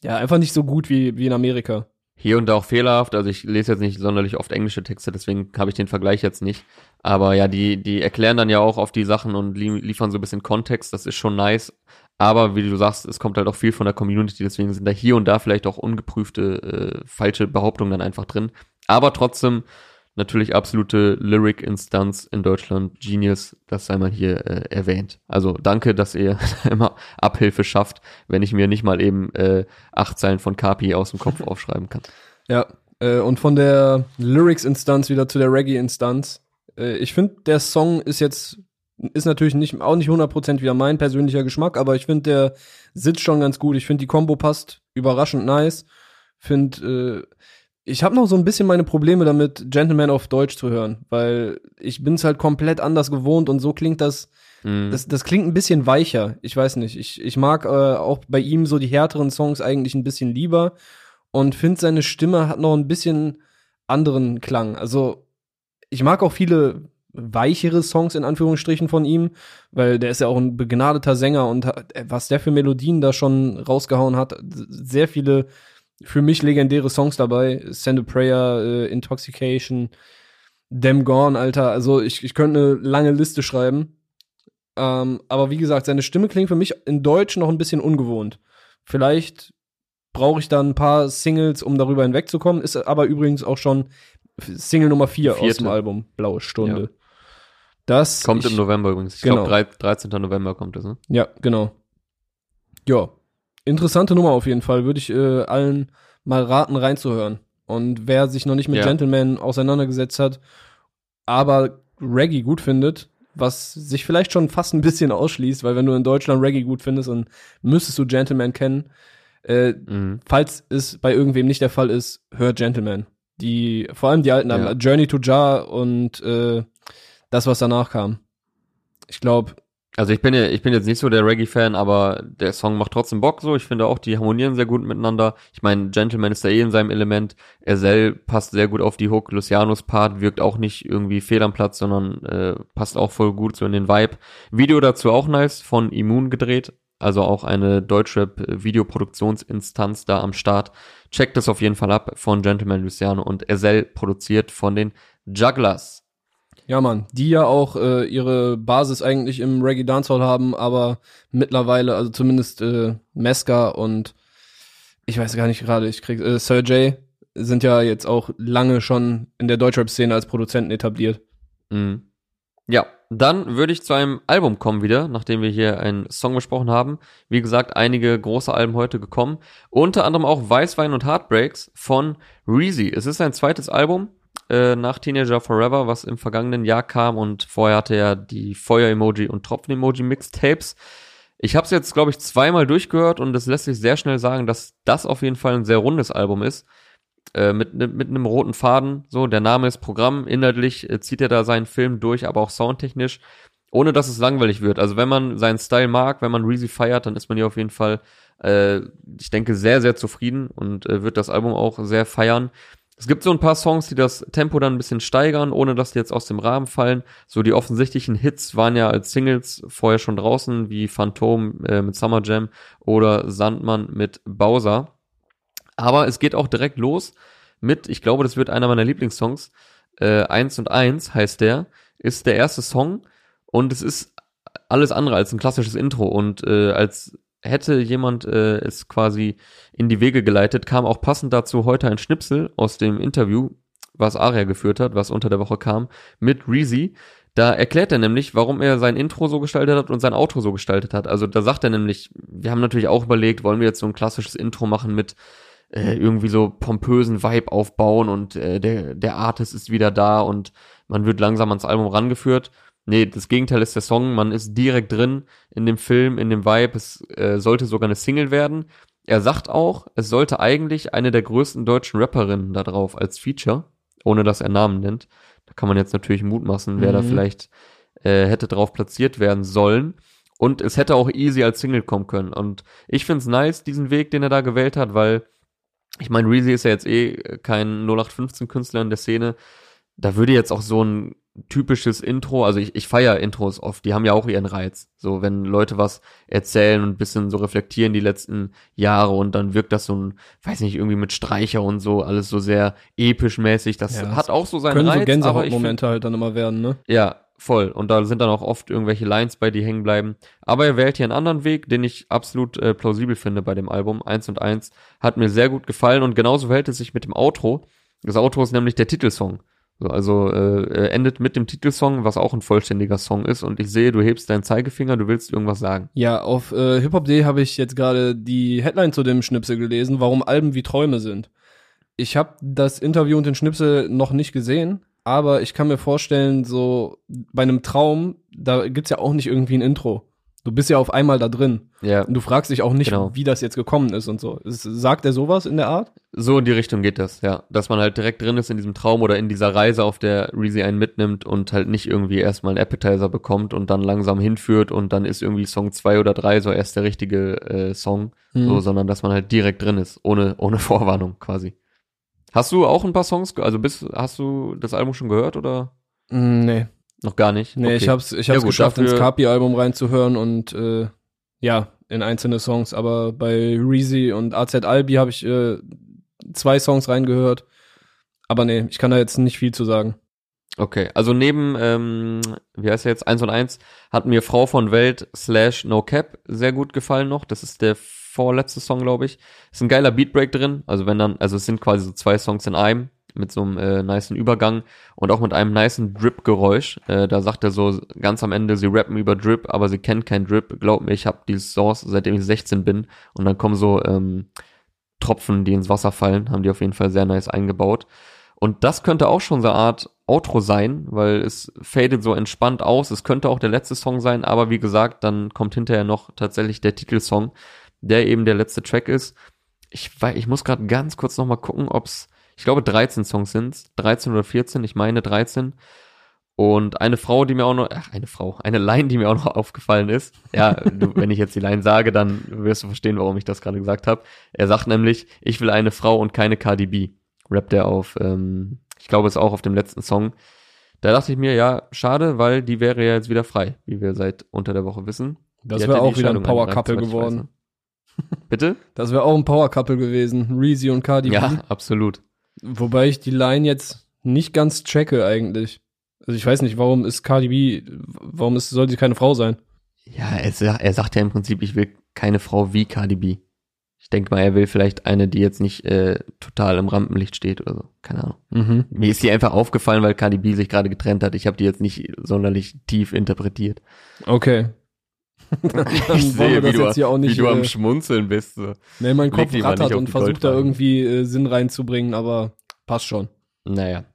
ja, einfach nicht so gut wie, wie in Amerika. Hier und da auch fehlerhaft. Also ich lese jetzt nicht sonderlich oft englische Texte, deswegen habe ich den Vergleich jetzt nicht. Aber ja, die, die erklären dann ja auch auf die Sachen und lie liefern so ein bisschen Kontext. Das ist schon nice. Aber wie du sagst, es kommt halt auch viel von der Community, deswegen sind da hier und da vielleicht auch ungeprüfte, äh, falsche Behauptungen dann einfach drin. Aber trotzdem natürlich absolute Lyric-Instanz in Deutschland. Genius, das sei mal hier äh, erwähnt. Also danke, dass ihr immer Abhilfe schafft, wenn ich mir nicht mal eben äh, acht Zeilen von Kapi aus dem Kopf aufschreiben kann. Ja, äh, und von der Lyrics-Instanz wieder zu der Reggae-Instanz. Äh, ich finde, der Song ist jetzt, ist natürlich nicht, auch nicht 100% wieder mein persönlicher Geschmack, aber ich finde, der sitzt schon ganz gut. Ich finde, die Combo passt überraschend nice. Finde, äh, ich habe noch so ein bisschen meine Probleme damit, Gentleman auf Deutsch zu hören, weil ich bin's halt komplett anders gewohnt und so klingt das, Mhm. das, das klingt ein bisschen weicher. Ich weiß nicht. Ich, ich mag äh, auch bei ihm so die härteren Songs eigentlich ein bisschen lieber und finde seine Stimme hat noch ein bisschen anderen Klang. Also ich mag auch viele weichere Songs in Anführungsstrichen von ihm, weil der ist ja auch ein begnadeter Sänger und hat, was der für Melodien da schon rausgehauen hat, sehr viele für mich legendäre Songs dabei. Send a Prayer, äh, Intoxication, Them Gone, Alter. Also ich, ich könnte eine lange Liste schreiben. Ähm, aber wie gesagt, seine Stimme klingt für mich in Deutsch noch ein bisschen ungewohnt. Vielleicht brauche ich dann ein paar Singles, um darüber hinwegzukommen. Ist aber übrigens auch schon Single Nummer 4 aus dem Album Blaue Stunde. Ja. Das Kommt ich, im November übrigens. Ich Genau. glaube, 13. November kommt es, ne? Ja, genau. Ja, interessante Nummer auf jeden Fall. Würde ich äh, allen mal raten, reinzuhören. Und wer sich noch nicht mit Ja. Gentleman auseinandergesetzt hat, aber Reggae gut findet, was sich vielleicht schon fast ein bisschen ausschließt, weil wenn du in Deutschland Reggae gut findest, dann müsstest du Gentleman kennen. Äh, Mhm. falls es bei irgendwem nicht der Fall ist, hört Gentleman. Die, vor allem die alten Ja. Journey to Jar und äh, das, was danach kam. Ich glaube, Also ich bin ja, ich bin jetzt nicht so der Reggae-Fan, aber der Song macht trotzdem Bock so. Ich finde auch, die harmonieren sehr gut miteinander. Ich meine, Gentleman ist da eh in seinem Element. Ersel passt sehr gut auf die Hook. Lucianos Part wirkt auch nicht irgendwie fehl am Platz, sondern äh, passt auch voll gut so in den Vibe. Video dazu auch nice, von Immun gedreht. Also auch eine Deutschrap-Videoproduktionsinstanz da am Start. Checkt das auf jeden Fall ab von Gentleman Luciano und Ersel produziert von den Jugglers. Ja, Mann, die ja auch äh, ihre Basis eigentlich im Reggae Dancehall haben, aber mittlerweile, also zumindest äh, Meska und ich weiß gar nicht gerade, ich krieg äh, Sir sind ja jetzt auch lange schon in der Deutschrap-Szene als Produzenten etabliert. Mhm. Ja, dann würde ich zu einem Album kommen wieder, nachdem wir hier einen Song besprochen haben. Wie gesagt, einige große Alben heute gekommen. Unter anderem auch Weißwein und Heartbreaks von Reezy. Es ist sein zweites Album äh, nach Teenager Forever, was im vergangenen Jahr kam und vorher hatte er die Feuer-Emoji und Tropfen-Emoji-Mixtapes. Ich habe es jetzt, glaube ich, zweimal durchgehört und es lässt sich sehr schnell sagen, dass das auf jeden Fall ein sehr rundes Album ist äh, mit, ne- mit einem roten Faden. So, der Name ist Programm. Inhaltlich äh, zieht er da seinen Film durch, aber auch soundtechnisch, ohne dass es langweilig wird. Also wenn man seinen Style mag, wenn man Reezy feiert, dann ist man hier auf jeden Fall, äh, ich denke, sehr, sehr zufrieden und äh, wird das Album auch sehr feiern. Es gibt so ein paar Songs, die das Tempo dann ein bisschen steigern, ohne dass die jetzt aus dem Rahmen fallen. So die offensichtlichen Hits waren ja als Singles vorher schon draußen, wie Phantom äh, mit Summer Jam oder Sandmann mit Bowser. Aber es geht auch direkt los mit, ich glaube, das wird einer meiner Lieblingssongs. Äh, 1 und 1 heißt der, ist der erste Song und es ist alles andere als ein klassisches Intro und äh, als hätte jemand äh, es quasi in die Wege geleitet, kam auch passend dazu heute ein Schnipsel aus dem Interview, was Aria geführt hat, was unter der Woche kam, mit Reezy. Da erklärt er nämlich, warum er sein Intro so gestaltet hat und sein Outro so gestaltet hat. Also da sagt er nämlich, wir haben natürlich auch überlegt, wollen wir jetzt so ein klassisches Intro machen mit äh, irgendwie so pompösen Vibe aufbauen und äh, der, der Artist ist wieder da und man wird langsam ans Album rangeführt. Nee, das Gegenteil ist der Song. Man ist direkt drin in dem Film, in dem Vibe. Es äh, sollte sogar eine Single werden. Er sagt auch, es sollte eigentlich eine der größten deutschen Rapperinnen da drauf als Feature, ohne dass er Namen nennt. Da kann man jetzt natürlich mutmaßen, wer Mhm. da vielleicht äh, hätte drauf platziert werden sollen. Und es hätte auch easy als Single kommen können. Und ich find's nice, diesen Weg, den er da gewählt hat, weil ich meine, Reezy ist ja jetzt eh kein 0815-Künstler in der Szene. Da würde jetzt auch so ein typisches Intro, also ich, ich feiere Intros oft, die haben ja auch ihren Reiz. So, wenn Leute was erzählen und ein bisschen so reflektieren die letzten Jahre und dann wirkt das so ein, weiß nicht, irgendwie mit Streicher und so, alles so sehr episch mäßig. Das Ja, hat auch so seinen Können Reiz. so ich find- Gänsehautmomente halt dann immer werden, ne? ja, voll. Und da sind dann auch oft irgendwelche Lines bei, die hängen bleiben. Aber er wählt hier einen anderen Weg, den ich absolut äh, plausibel finde bei dem Album. Eins und eins hat mir sehr gut gefallen und genauso verhält es sich mit dem Outro. Das Outro ist nämlich der Titelsong. So, also äh, endet mit dem Titelsong, was auch ein vollständiger Song ist. Und ich sehe, du hebst deinen Zeigefinger, du willst irgendwas sagen. Ja, auf äh, Hip-Hop.de habe ich jetzt gerade die Headline zu dem Schnipsel gelesen, warum Alben wie Träume sind. Ich habe das Interview und den Schnipsel noch nicht gesehen, aber ich kann mir vorstellen, so bei einem Traum, da gibt's ja auch nicht irgendwie ein Intro. Du bist ja auf einmal da drin. Ja, Und du fragst dich auch nicht, Genau. wie das jetzt gekommen ist und so. Sagt er sowas in der Art? so in die Richtung geht das, ja. Dass man halt direkt drin ist in diesem Traum oder in dieser Reise, auf der Reezy einen mitnimmt und halt nicht irgendwie erstmal einen Appetizer bekommt und dann langsam hinführt und dann ist irgendwie Song zwei oder drei so erst der richtige äh, Song, so, Hm. sondern dass man halt direkt drin ist, ohne, ohne Vorwarnung quasi. Hast du auch ein paar Songs, also bist, hast du das Album schon gehört oder Mm, Nee, noch gar nicht? nee, Okay. ich hab's, ich Ja hab's gut, geschafft, dafür- ins Carpi-Album reinzuhören und äh, ja, in einzelne Songs, aber bei Reezy und AZ Albi habe ich äh, zwei Songs reingehört. Aber nee, ich kann da jetzt nicht viel zu sagen. Okay, also neben, ähm, wie heißt er jetzt, 1 und 1, hat mir Frau von Welt slash No Cap sehr gut gefallen noch. Das ist der vorletzte Song, glaube ich. Ist ein geiler Beatbreak drin. Also wenn dann, also es sind quasi so zwei Songs in einem mit so einem äh, nicen Übergang und auch mit einem nicen Drip-Geräusch. Äh, da sagt er so ganz am Ende, sie rappen über Drip, aber sie kennen kein Drip. Glaub mir, ich habe dieses Source, seitdem ich 16 bin. Und dann kommen so ähm, Tropfen, die ins Wasser fallen, haben die auf jeden Fall sehr nice eingebaut. Und das könnte auch schon so eine Art Outro sein, weil es fadet so entspannt aus. Es könnte auch der letzte Song sein, aber wie gesagt, dann kommt hinterher noch tatsächlich der Titelsong, der eben der letzte Track ist. Ich, wei- ich muss gerade ganz kurz noch mal gucken, ob's, ich glaube 13 Songs sind's, 13 oder 14, ich meine 13. Und eine Frau, die mir auch noch, ach, eine Frau, eine Line, die mir auch noch aufgefallen ist. Ja, du, wenn ich jetzt die Line sage, dann wirst du verstehen, warum ich das gerade gesagt habe. Er sagt nämlich, ich will eine Frau und keine Cardi B. Rappt er auf, ähm, ich glaube, es auch auf dem letzten Song. Da dachte ich mir, ja, schade, weil die wäre ja jetzt wieder frei, wie wir seit unter der Woche wissen. Das wäre auch wieder ein Power Couple geworden. Bitte? Das wäre auch ein Power Couple gewesen. Reezy und Cardi B. Ja, absolut. Wobei ich die Line jetzt nicht ganz checke eigentlich. Also ich weiß nicht, warum ist Cardi B, warum ist, soll sie keine Frau sein? Ja, er, er sagt ja im Prinzip, ich will keine Frau wie Cardi B. Ich denke mal, er will vielleicht eine, die jetzt nicht äh, total im Rampenlicht steht oder so. Keine Ahnung. Mhm. Mir ist die einfach aufgefallen, weil Cardi B sich gerade getrennt hat. Ich habe die jetzt nicht sonderlich tief interpretiert. Okay. Dann Ich sehe, wie du, jetzt hier auch nicht. wie du am äh, Schmunzeln bist. So. nee, mein Kopf rattert und versucht da irgendwie äh, Sinn reinzubringen, aber passt schon. Naja.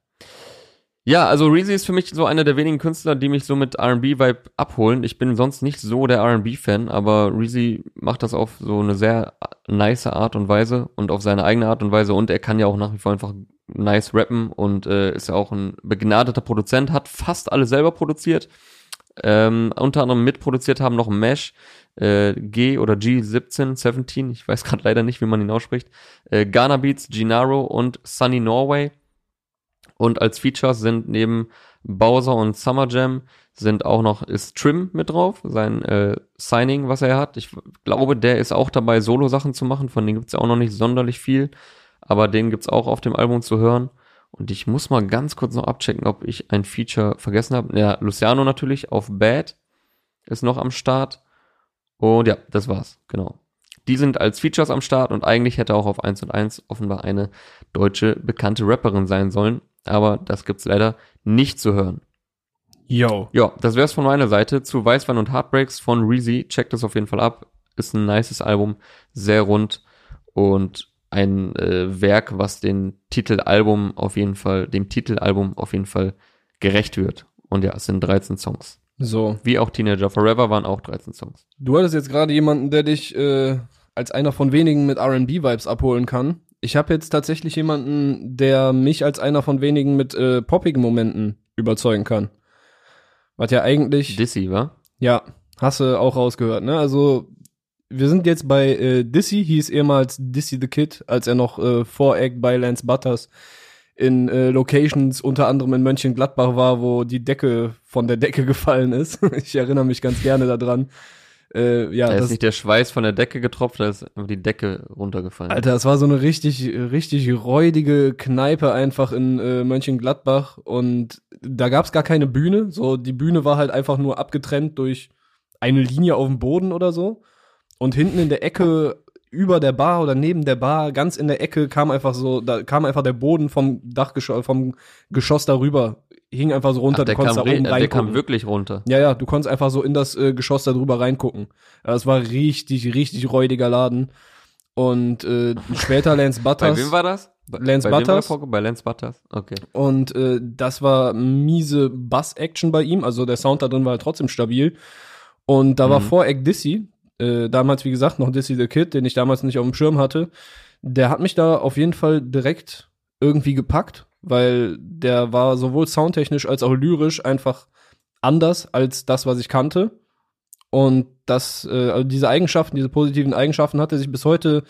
Ja, also Reezy ist für mich so einer der wenigen Künstler, die mich so mit R&B-Vibe abholen. Ich bin sonst nicht so der R&B-Fan, aber Reezy macht das auf so eine sehr nice Art und Weise und auf seine eigene Art und Weise und er kann ja auch nach wie vor einfach nice rappen und äh, ist ja auch ein begnadeter Produzent, hat fast alle selber produziert. Ähm, unter anderem mitproduziert haben noch Mesh, äh, G oder G17, 17, ich weiß gerade leider nicht, wie man ihn ausspricht, äh, Ghana Beats, Gennaro und Sunny Norway. Und als Features sind neben Bowser und Summer Jam sind auch noch ist Trim mit drauf, sein äh, Signing, was er hat. Ich glaube, der ist auch dabei, Solo-Sachen zu machen. Von denen gibt's ja auch noch nicht sonderlich viel, aber den gibt's auch auf dem Album zu hören. Und ich muss mal ganz kurz noch abchecken, ob ich ein Feature vergessen habe. Ja, Luciano natürlich auf Bad ist noch am Start. Und ja, das war's, genau. Die sind als Features am Start und eigentlich hätte auch auf 1 und 1 offenbar eine deutsche bekannte Rapperin sein sollen, aber das gibt's leider nicht zu hören. Yo. Ja, das wär's von meiner Seite zu Weißwein und Heartbreaks von Reezy. Checkt das auf jeden Fall ab. Ist ein nices Album, sehr rund und ein äh, Werk, was den Titelalbum auf jeden Fall, dem Titelalbum auf jeden Fall gerecht wird. Und ja, es sind 13 Songs. So. Wie auch Teenager Forever waren auch 13 Songs. Du hattest jetzt gerade jemanden, der dich äh, als einer von wenigen mit R&B-Vibes abholen kann. Ich habe jetzt tatsächlich jemanden, der mich als einer von wenigen mit äh, poppigen Momenten überzeugen kann. Was ja eigentlich. Dizzy, wa? Ja, hast du auch rausgehört, ne? Also, wir sind jetzt bei äh, Dizzy, hieß ehemals Dizzy the Kid, als er noch äh, Voreact bei Lance Butters in äh, Locations, unter anderem in Mönchengladbach war, wo die Decke von der Decke gefallen ist. ich erinnere mich ganz gerne daran. Äh, ja, Da ist nicht der Schweiß von der Decke getropft, da ist einfach die Decke runtergefallen. Alter, das war so eine richtig, richtig räudige Kneipe einfach in äh, Mönchengladbach und da gab's gar keine Bühne. So, die Bühne war halt einfach nur abgetrennt durch eine Linie auf dem Boden oder so. Und hinten in der Ecke über der Bar oder neben der Bar, ganz in der Ecke kam einfach so, da kam einfach der Boden vom Dachgeschoss, vom Geschoss darüber, hing einfach so runter, Ach, der, du konntest kam da oben äh, der reingucken. kam wirklich runter. Ja, ja, du konntest einfach so in das äh, Geschoss da drüber reingucken. Das war richtig, richtig räudiger Laden. Und äh, später Lance Bei Butters. wem war das? Bei, Lance bei war Butters. Bei Lance Butters? Okay. Und äh, das war miese Bass-Action bei ihm. Also der Sound da drin war halt trotzdem stabil. Und da war Mhm. vor Egg Dissy, äh, damals wie gesagt noch Dissy the Kid, den ich damals nicht auf dem Schirm hatte. Der hat mich da auf jeden Fall direkt irgendwie gepackt, weil der war sowohl soundtechnisch als auch lyrisch einfach anders als das, was ich kannte. Und das, äh, also diese Eigenschaften, diese positiven Eigenschaften hat er sich bis heute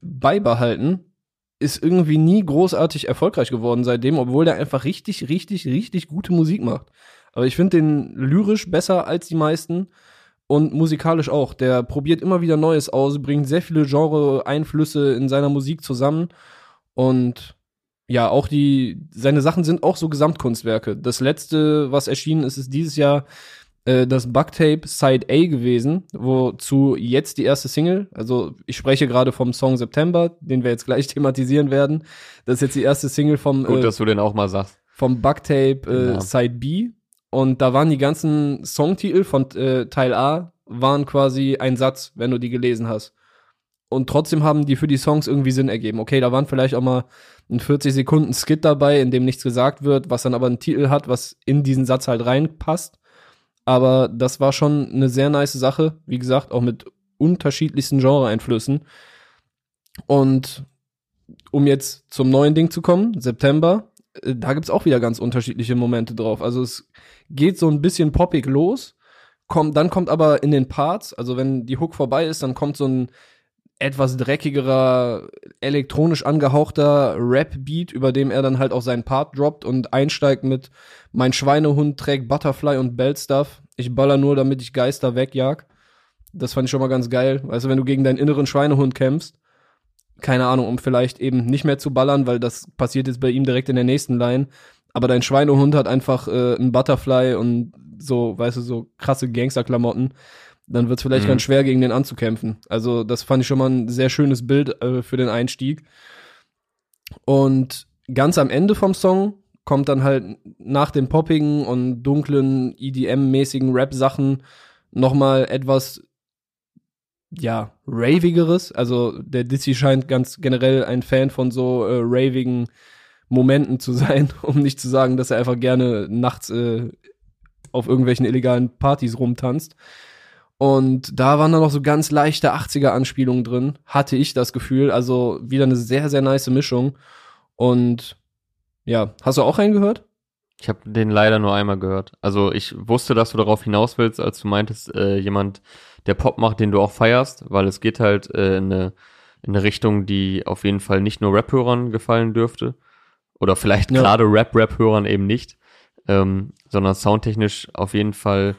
beibehalten. Ist irgendwie nie großartig erfolgreich geworden seitdem, obwohl der einfach richtig, richtig, richtig gute Musik macht. Aber ich finde den lyrisch besser als die meisten und musikalisch auch. Der probiert immer wieder Neues aus, bringt sehr viele Genre-Einflüsse in seiner Musik zusammen und ja, auch die, seine Sachen sind auch so Gesamtkunstwerke. Das letzte, was erschienen ist, ist dieses Jahr äh, das Bugtape Side A gewesen, wozu jetzt die erste Single, also ich spreche gerade vom Song September, den wir jetzt gleich thematisieren werden. Das ist jetzt die erste Single vom, Gut, äh, dass du den auch mal sagst. vom Bugtape äh, Ja. Side B. Und da waren die ganzen Songtitel von äh, Teil A waren quasi ein Satz, wenn du die gelesen hast. Und trotzdem haben die für die Songs irgendwie Sinn ergeben. Okay, da waren vielleicht auch mal ein 40 Sekunden Skit dabei, in dem nichts gesagt wird, was dann aber einen Titel hat, was in diesen Satz halt reinpasst. Aber das war schon eine sehr nice Sache. Wie gesagt, auch mit unterschiedlichsten Genre-Einflüssen. Und um jetzt zum neuen Ding zu kommen, September, äh, da gibt's auch wieder ganz unterschiedliche Momente drauf. Also es geht so ein bisschen poppig los, kommt, dann kommt aber in den Parts, also wenn die Hook vorbei ist, dann kommt so ein etwas dreckigerer, elektronisch angehauchter Rap-Beat, über dem er dann halt auch seinen Part droppt und einsteigt mit Mein Schweinehund trägt Butterfly und Bellstuff. Ich baller nur, damit ich Geister wegjag. Das fand ich schon mal ganz geil. Weißt du, wenn du gegen deinen inneren Schweinehund kämpfst, keine Ahnung, um vielleicht eben nicht mehr zu ballern, weil das passiert jetzt bei ihm direkt in der nächsten Line. Aber dein Schweinehund hat einfach äh, ein Butterfly und so, weißt du, so krasse Gangsterklamotten. Dann wird es vielleicht Mhm. ganz schwer, gegen den anzukämpfen. Also, das fand ich schon mal ein sehr schönes Bild äh, für den Einstieg. Und ganz am Ende vom Song kommt dann halt nach den poppigen und dunklen EDM-mäßigen Rap-Sachen nochmal etwas ja, ravigeres. Also der Dizzy scheint ganz generell ein Fan von so äh, ravigen Momenten zu sein, um nicht zu sagen, dass er einfach gerne nachts äh, auf irgendwelchen illegalen Partys rumtanzt. Und da waren dann noch so ganz leichte 80er-Anspielungen drin, hatte ich das Gefühl. Also wieder eine sehr, sehr nice Mischung. Und ja, hast du auch reingehört? Ich habe den leider nur einmal gehört. Also ich wusste, dass du darauf hinaus willst, als du meintest, äh, jemand, der Pop macht, den du auch feierst, weil es geht halt äh, in, eine, in eine Richtung, die auf jeden Fall nicht nur Rap-Hörern gefallen dürfte. Oder vielleicht Ja. gerade Rap-Rap-Hörern eben nicht, ähm, sondern soundtechnisch auf jeden Fall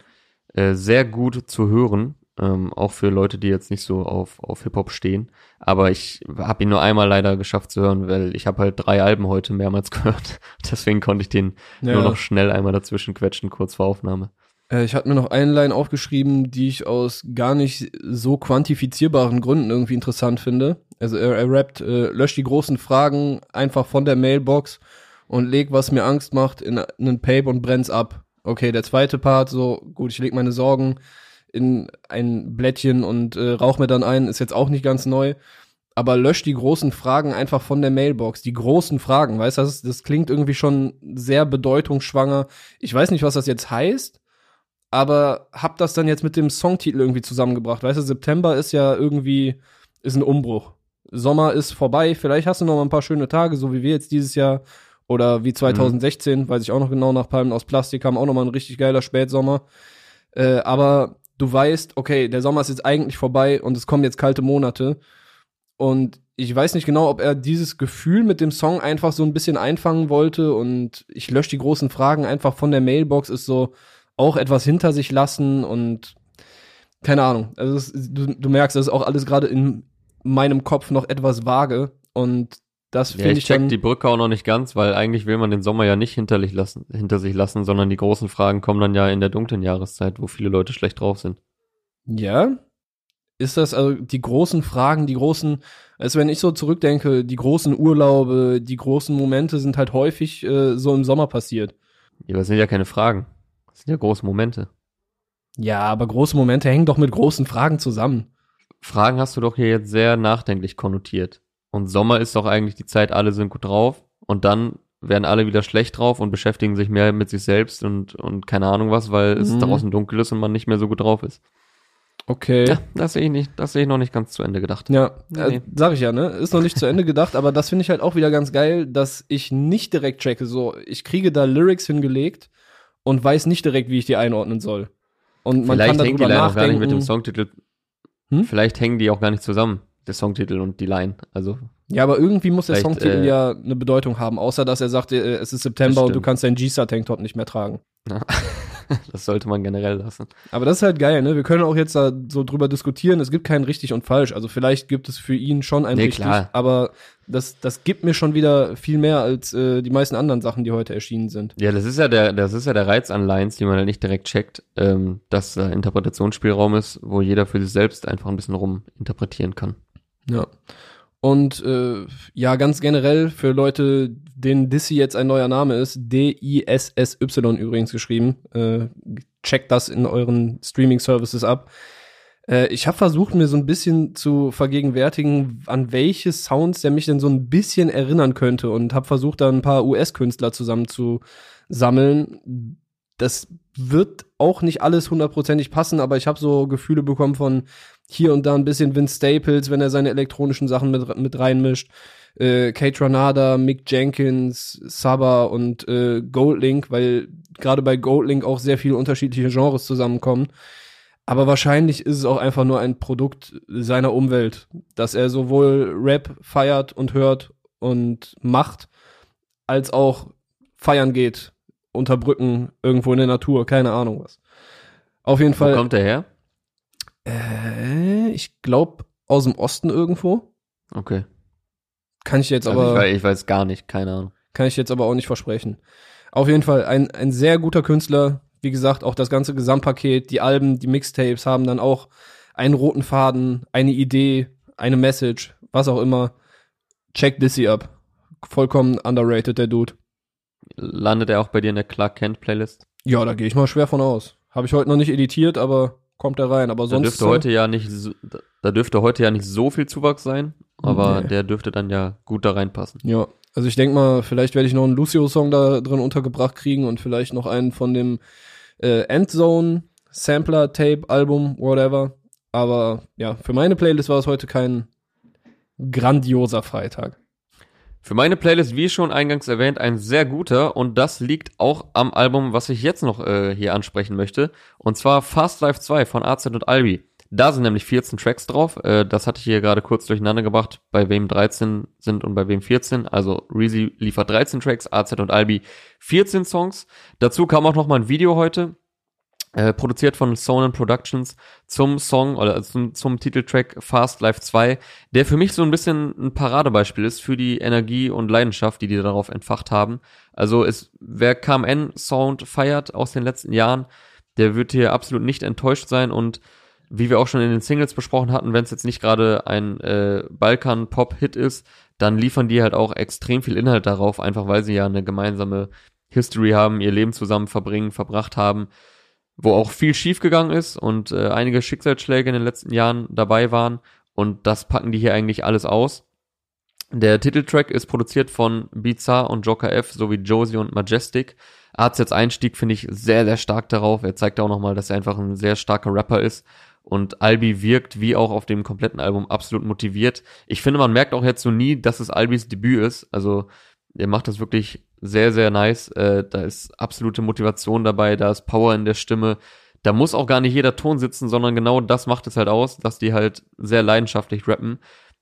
äh, sehr gut zu hören. Ähm, auch für Leute, die jetzt nicht so auf, auf Hip-Hop stehen. Aber ich habe ihn nur einmal leider geschafft zu hören, weil ich habe halt drei Alben heute mehrmals gehört. Deswegen konnte ich den nur noch schnell einmal dazwischen quetschen, kurz vor Aufnahme. Äh, ich hatte mir noch eine Line aufgeschrieben, die ich aus gar nicht so quantifizierbaren Gründen irgendwie interessant finde. Also er, er rappt, äh, löscht die großen Fragen einfach von der Mailbox und leg, was mir Angst macht, in einen Pape und brennt's ab. Okay, der zweite Part, so, gut, ich leg meine Sorgen in ein Blättchen und äh, rauch mir dann ein, ist jetzt auch nicht ganz neu. Aber löscht die großen Fragen einfach von der Mailbox. Die großen Fragen, weißt du, das, das klingt irgendwie schon sehr bedeutungsschwanger. Ich weiß nicht, was das jetzt heißt, aber hab das dann jetzt mit dem Songtitel irgendwie zusammengebracht. Weißt du, September ist ja irgendwie, ist ein Umbruch. Sommer ist vorbei, vielleicht hast du noch mal ein paar schöne Tage, so wie wir jetzt dieses Jahr oder wie 2016, mhm. weiß ich auch noch genau, nach Palmen aus Plastik kam auch noch mal ein richtig geiler Spätsommer. Äh, aber du weißt, okay, der Sommer ist jetzt eigentlich vorbei und es kommen jetzt kalte Monate. Und ich weiß nicht genau, ob er dieses Gefühl mit dem Song einfach so ein bisschen einfangen wollte und ich lösche die großen Fragen einfach von der Mailbox, ist so auch etwas hinter sich lassen und keine Ahnung. Also es, du, du merkst, das ist auch alles gerade in meinem Kopf noch etwas vage und das finde ja, ich, ich check die Brücke auch noch nicht ganz, weil eigentlich will man den Sommer ja nicht hinter, lassen, hinter sich lassen, sondern die großen Fragen kommen dann ja in der dunklen Jahreszeit, wo viele Leute schlecht drauf sind. Ja, ist das also die großen Fragen, die großen, also wenn ich so zurückdenke, die großen Urlaube, die großen Momente sind halt häufig äh, so im Sommer passiert. Ja, aber das sind ja keine Fragen. Das sind ja große Momente. Ja, aber große Momente hängen doch mit großen Fragen zusammen. Fragen hast du doch hier jetzt sehr nachdenklich konnotiert. Und Sommer ist doch eigentlich die Zeit, alle sind gut drauf. Und dann werden alle wieder schlecht drauf und beschäftigen sich mehr mit sich selbst und, und keine Ahnung was, weil mhm. es draußen dunkel ist und man nicht mehr so gut drauf ist. Okay. Ja, das sehe ich nicht, das sehe ich noch nicht ganz zu Ende gedacht. Ja, nee. äh, sag ich ja, ne? Ist noch nicht zu Ende gedacht, aber das finde ich halt auch wieder ganz geil, dass ich nicht direkt checke. So, ich kriege da Lyrics hingelegt und weiß nicht direkt, wie ich die einordnen soll. Und man vielleicht kann hängt die Line auch gar nicht mit dem Songtitel. Hm? Vielleicht hängen die auch gar nicht zusammen, der Songtitel und die Line. Also. Ja, aber irgendwie muss der Songtitel äh, ja eine Bedeutung haben, außer dass er sagt, äh, es ist September und du kannst deinen G-Star-Tanktop nicht mehr tragen. Ja. das sollte man generell lassen. Aber das ist halt geil, ne? Wir können auch jetzt da so drüber diskutieren. Es gibt kein richtig und falsch. Also vielleicht gibt es für ihn schon ein nee, richtig, klar. aber das, das gibt mir schon wieder viel mehr als äh, die meisten anderen Sachen, die heute erschienen sind. Ja, das ist ja der, das ist ja der Reiz an Lines, die man halt nicht direkt checkt, ähm, dass da Interpretationsspielraum ist, wo jeder für sich selbst einfach ein bisschen ruminterpretieren kann. Ja. Und äh, ja, ganz generell für Leute, denen Dissy jetzt ein neuer Name ist, D-I-S-S-Y übrigens geschrieben, äh, checkt das in euren Streaming-Services ab. Äh, ich habe versucht, mir so ein bisschen zu vergegenwärtigen, an welche Sounds der mich denn so ein bisschen erinnern könnte und habe versucht, da ein paar US-Künstler zusammen zu sammeln. Das wird auch nicht alles hundertprozentig passen, aber ich habe so Gefühle bekommen von hier und da ein bisschen Vince Staples, wenn er seine elektronischen Sachen mit, mit reinmischt. Äh, Kate Ranada, Mick Jenkins, Saba und äh, Goldlink, weil gerade bei Goldlink auch sehr viele unterschiedliche Genres zusammenkommen. Aber wahrscheinlich ist es auch einfach nur ein Produkt seiner Umwelt, dass er sowohl Rap feiert und hört und macht, als auch feiern geht, unter Brücken, irgendwo in der Natur, keine Ahnung was. Auf jeden Wo Fall. Wo kommt er her? Äh, ich glaube aus dem Osten irgendwo. Okay. Kann ich jetzt also aber. Ich weiß, ich weiß gar nicht, keine Ahnung. Kann ich jetzt aber auch nicht versprechen. Auf jeden Fall ein, ein sehr guter Künstler. Wie gesagt, auch das ganze Gesamtpaket, die Alben, die Mixtapes haben dann auch einen roten Faden, eine Idee, eine Message, was auch immer. Check Dissy ab. Vollkommen underrated, der Dude. Landet er auch bei dir in der Clark Kent Playlist? Ja, da gehe ich mal schwer von aus. Habe ich heute noch nicht editiert, aber kommt er rein. Aber sonst. Da dürfte heute ja nicht, so, da dürfte heute ja nicht so viel Zuwachs sein, aber nee. der dürfte dann ja gut da reinpassen. Ja, also ich denke mal, vielleicht werde ich noch einen Lucio-Song da drin untergebracht kriegen und vielleicht noch einen von dem äh, Endzone Sampler Tape Album whatever. Aber ja, für meine Playlist war es heute kein grandioser Freitag. Für meine Playlist, wie schon eingangs erwähnt, ein sehr guter und das liegt auch am Album, was ich jetzt noch äh, hier ansprechen möchte. Und zwar Fast Life 2 von AZ und Albi. Da sind nämlich 14 Tracks drauf. Äh, das hatte ich hier gerade kurz durcheinander gebracht, bei wem 13 sind und bei wem 14. Also Reezy liefert 13 Tracks, AZ und Albi 14 Songs. Dazu kam auch noch mal ein Video heute äh, produziert von Sonan Productions zum Song oder zum, zum Titeltrack Fast Life 2, der für mich so ein bisschen ein Paradebeispiel ist für die Energie und Leidenschaft, die die darauf entfacht haben. Also es, wer KMN Sound feiert aus den letzten Jahren, der wird hier absolut nicht enttäuscht sein und wie wir auch schon in den Singles besprochen hatten, wenn es jetzt nicht gerade ein äh, Balkan-Pop-Hit ist, dann liefern die halt auch extrem viel Inhalt darauf, einfach weil sie ja eine gemeinsame History haben, ihr Leben zusammen verbringen, verbracht haben, wo auch viel schiefgegangen ist und äh, einige Schicksalsschläge in den letzten Jahren dabei waren und das packen die hier eigentlich alles aus. Der Titeltrack ist produziert von Bizarre und Joker F sowie Josie und Majestic. AZs Einstieg finde ich sehr, sehr stark darauf. Er zeigt auch nochmal, dass er einfach ein sehr starker Rapper ist. Und Albi wirkt, wie auch auf dem kompletten Album, absolut motiviert. Ich finde, man merkt auch jetzt so nie, dass es Albis Debüt ist. Also, er macht das wirklich sehr, sehr nice. Äh, da ist absolute Motivation dabei, da ist Power in der Stimme. Da muss auch gar nicht jeder Ton sitzen, sondern genau das macht es halt aus, dass die halt sehr leidenschaftlich rappen.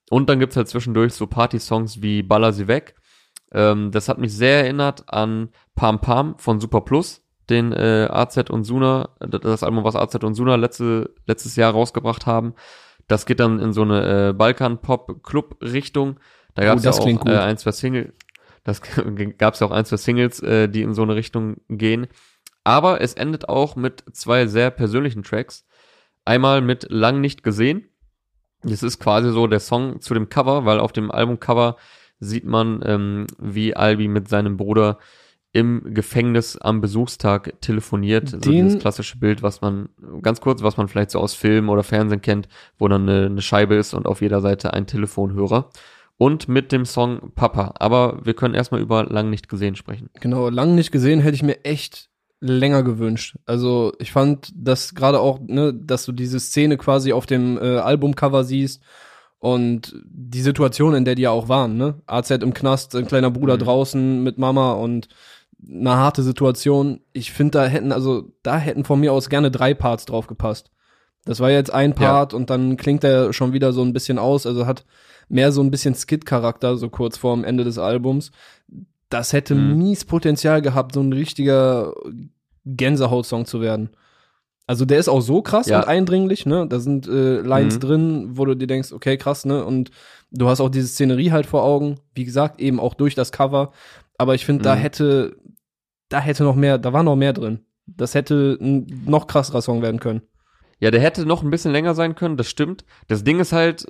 Und dann gibt's halt zwischendurch so Party-Songs wie Baller sie weg. Ähm, das hat mich sehr erinnert an Pam Pam von Super Plus den äh, AZ und Suna, das Album, was AZ und Suna letzte, letztes Jahr rausgebracht haben. Das geht dann in so eine äh, Balkan-Pop-Club-Richtung. Da gab es oh, ja auch äh, ein, zwei Singles. Das gab es ja auch ein, zwei Singles, äh, die in so eine Richtung gehen. Aber es endet auch mit zwei sehr persönlichen Tracks. Einmal mit Lang nicht gesehen. Das ist quasi so der Song zu dem Cover, weil auf dem Albumcover sieht man, ähm, wie Albi mit seinem Bruder im Gefängnis am Besuchstag telefoniert. Den, so dieses klassische Bild, was man, ganz kurz, was man vielleicht so aus Film oder Fernsehen kennt, wo dann eine, eine Scheibe ist und auf jeder Seite ein Telefonhörer. Und mit dem Song Papa. Aber wir können erstmal über Lang nicht gesehen sprechen. Genau, Lang nicht gesehen hätte ich mir echt länger gewünscht. Also ich fand das gerade auch, ne, dass du diese Szene quasi auf dem äh, Albumcover siehst und die Situation, in der die ja auch waren, ne? AZ im Knast, ein kleiner Bruder mhm. draußen mit Mama und eine harte Situation. Ich finde, da hätten, also, da hätten von mir aus gerne drei Parts drauf gepasst. Das war jetzt ein Part ja. und dann klingt er schon wieder so ein bisschen aus, also hat mehr so ein bisschen Skit-Charakter, so kurz vorm Ende des Albums. Das hätte mhm. mies Potenzial gehabt, so ein richtiger Gänsehaut-Song zu werden. Also der ist auch so krass ja. und eindringlich, ne? Da sind äh, Lines mhm. drin, wo du dir denkst, okay, krass, ne? Und du hast auch diese Szenerie halt vor Augen. Wie gesagt, eben auch durch das Cover. Aber ich finde, mhm. da hätte da hätte noch mehr, da war noch mehr drin. Das hätte ein noch krasserer Song werden können. Ja, der hätte noch ein bisschen länger sein können, das stimmt. Das Ding ist halt,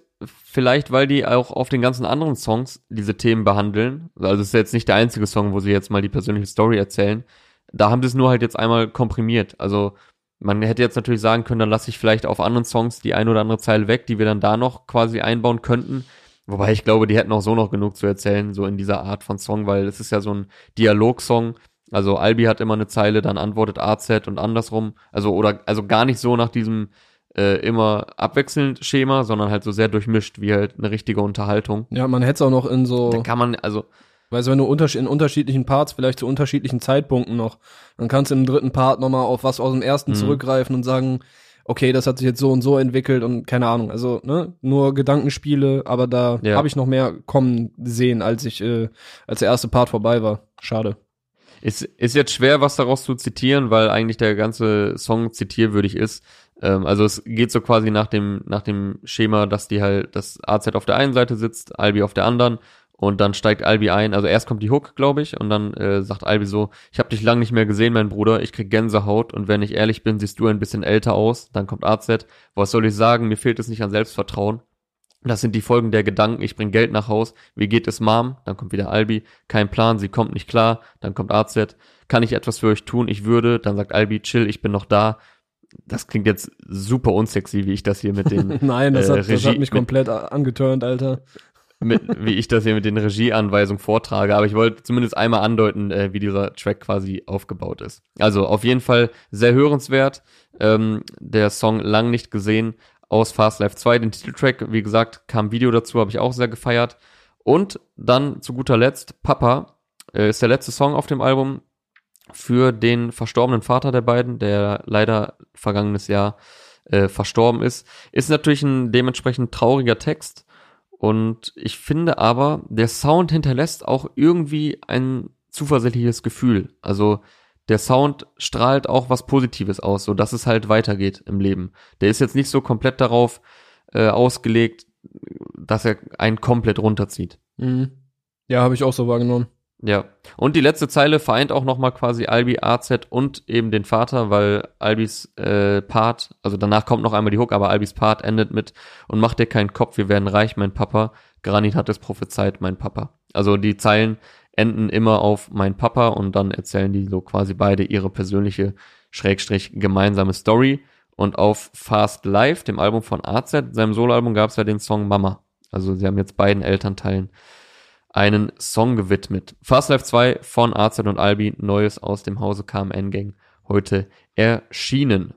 vielleicht, weil die auch auf den ganzen anderen Songs diese Themen behandeln. Also es ist jetzt nicht der einzige Song, wo sie jetzt mal die persönliche Story erzählen. Da haben sie es nur halt jetzt einmal komprimiert. Also man hätte jetzt natürlich sagen können, dann lasse ich vielleicht auf anderen Songs die ein oder andere Zeile weg, die wir dann da noch quasi einbauen könnten. Wobei ich glaube, die hätten auch so noch genug zu erzählen, so in dieser Art von Song, weil es ist ja so ein Dialogsong. Also Albi hat immer eine Zeile, dann antwortet AZ und andersrum. Also oder also gar nicht so nach diesem äh, immer abwechselnd Schema, sondern halt so sehr durchmischt, wie halt eine richtige Unterhaltung. Ja, man hätte es auch noch in so. Dann kann man, also. Weißt du, wenn du unterschied in unterschiedlichen Parts, vielleicht zu unterschiedlichen Zeitpunkten noch, dann kannst du im dritten Part nochmal auf was aus dem ersten mhm. zurückgreifen und sagen, okay, das hat sich jetzt so und so entwickelt und keine Ahnung. Also, ne, nur Gedankenspiele, aber da ja. habe ich noch mehr kommen sehen, als ich, äh, als der erste Part vorbei war. Schade. Ist, ist jetzt schwer, was daraus zu zitieren, weil eigentlich der ganze Song zitierwürdig ist. Ähm, also es geht so quasi nach dem, nach dem Schema, dass die halt, das AZ auf der einen Seite sitzt, Albi auf der anderen und dann steigt Albi ein. Also erst kommt die Hook, glaube ich, und dann äh, sagt Albi so, ich habe dich lang nicht mehr gesehen, mein Bruder, ich krieg Gänsehaut und wenn ich ehrlich bin, siehst du ein bisschen älter aus. Dann kommt AZ, was soll ich sagen, mir fehlt es nicht an Selbstvertrauen. Das sind die Folgen der Gedanken, ich bring Geld nach Haus, wie geht es Mom? Dann kommt wieder Albi, kein Plan, sie kommt nicht klar, dann kommt AZ, kann ich etwas für euch tun? Ich würde, dann sagt Albi, chill, ich bin noch da. Das klingt jetzt super unsexy, wie ich das hier mit den Nein, das, äh, hat, das hat mich komplett angeturnt, Alter. Mit, wie ich das hier mit den Regieanweisungen vortrage, aber ich wollte zumindest einmal andeuten, äh, wie dieser Track quasi aufgebaut ist. Also auf jeden Fall sehr hörenswert. Ähm, der Song lang nicht gesehen, aus Fast Life 2. Den Titeltrack, wie gesagt, kam Video dazu, habe ich auch sehr gefeiert. Und dann zu guter Letzt, Papa äh, ist der letzte Song auf dem Album für den verstorbenen Vater der beiden, der leider vergangenes Jahr äh, verstorben ist. Ist natürlich ein dementsprechend trauriger Text. Und ich finde aber, der Sound hinterlässt auch irgendwie ein zuversichtliches Gefühl. Also der Sound strahlt auch was Positives aus, so dass es halt weitergeht im Leben. Der ist jetzt nicht so komplett darauf äh, ausgelegt, dass er einen komplett runterzieht. Mhm. Ja, habe ich auch so wahrgenommen. Ja. Und die letzte Zeile vereint auch nochmal quasi Albi, AZ und eben den Vater, weil Albis äh, Part, also danach kommt noch einmal die Hook, aber Albis Part endet mit und mach dir keinen Kopf, wir werden reich, mein Papa. Granit hat es prophezeit, mein Papa. Also die Zeilen enden immer auf mein Papa und dann erzählen die so quasi beide ihre persönliche Schrägstrich gemeinsame Story. Und auf Fast Life, dem Album von AZ, seinem Soloalbum, gab es ja den Song Mama. Also sie haben jetzt beiden Elternteilen einen Song gewidmet. Fast Life 2 von AZ und Albi, Neues aus dem Hause KMN Gang, heute erschienen.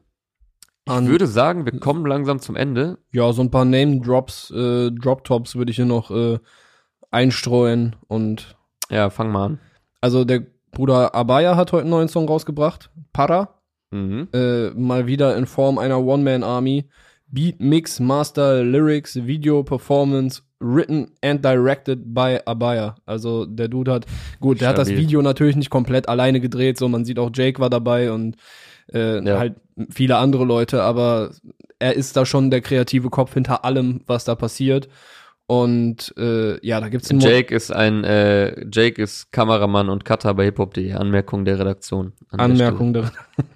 Ich An- würde sagen, wir kommen langsam zum Ende. Ja, so ein paar Name-Drops, äh, Drop-Tops würde ich hier noch äh, einstreuen. Und Ja, fang mal an. also der Bruder Abaya hat heute einen neuen Song rausgebracht. Para. Mhm. Äh, mal wieder in Form einer One-Man-Army. Beat, Mix, Master, Lyrics, Video, Performance, written and directed by Abaya. Also der Dude hat, gut, der hat das Stabil. Video natürlich nicht komplett alleine gedreht, so man sieht auch Jake war dabei und äh, Ja. halt viele andere Leute, aber er ist da schon der kreative Kopf hinter allem, was da passiert. Und äh, ja, da gibt's einen Mo- Jake ist ein, äh, Jake ist Kameramann und Cutter bei hiphop.de. Anmerkung der Redaktion. an der Anmerkung darin.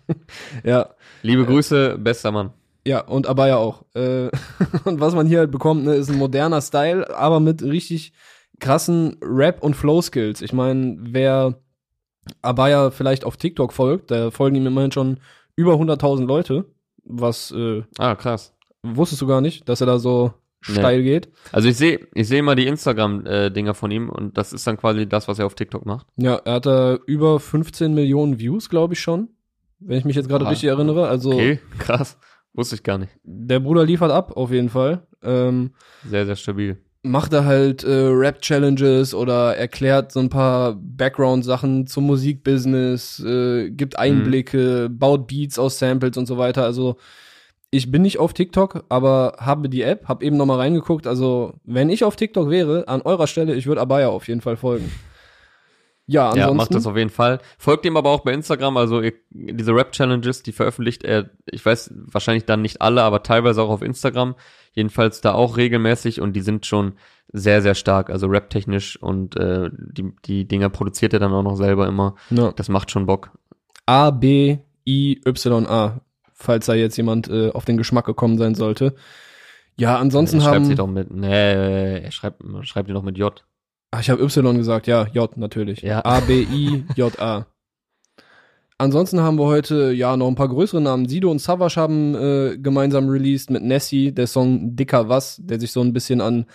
ja, Stelle. Liebe Grüße, bester Mann. Ja, und Abaya auch. Äh, und was man hier halt bekommt, ne, ist ein moderner Style, aber mit richtig krassen Rap- und Flow-Skills. Ich meine, wer Abaya vielleicht auf TikTok folgt, da folgen ihm immerhin schon über 100.000 Leute. Was äh, Ah, krass. wusstest du gar nicht, dass er da so Nee. steil geht. Also ich sehe ich sehe immer die Instagram-Dinger von ihm und das ist dann quasi das, was er auf TikTok macht. Ja, er hat da über 15 Millionen Views, glaube ich schon. Wenn ich mich jetzt gerade Ah, richtig erinnere. Also Okay, krass. Wusste ich gar nicht. der Bruder liefert ab, auf jeden Fall. Ähm, Sehr, sehr stabil. macht er halt äh, Rap-Challenges oder erklärt so ein paar Background-Sachen zum Musikbusiness, äh, gibt Einblicke, baut Beats aus Samples und so weiter. Also ich bin nicht auf TikTok, aber habe die App, habe eben noch mal reingeguckt. Also wenn ich auf TikTok wäre, an eurer Stelle, ich würde Abaya auf jeden Fall folgen. Ja, ansonsten. Ja, macht das auf jeden Fall. Folgt ihm aber auch bei Instagram, also ihr, diese Rap-Challenges, die veröffentlicht er, ich weiß wahrscheinlich dann nicht alle, aber teilweise auch auf Instagram. Jedenfalls da auch regelmäßig und die sind schon sehr, sehr stark, also rap-technisch und äh, die, die Dinger produziert er dann auch noch selber immer. ja. Das macht schon Bock. A, B, I, Y, A. Falls da jetzt jemand äh, auf den Geschmack gekommen sein sollte. Ja, ansonsten er schreibt haben. sie doch mit, nee, er schreibt, schreibt die doch mit J. Ah, ich habe Y gesagt, ja, J natürlich. Ja. A, B, I, J, A. Ansonsten haben wir heute ja noch ein paar größere Namen. Sido und Savage haben äh, gemeinsam released mit Nessie, der Song Dicker Was, der sich so ein bisschen an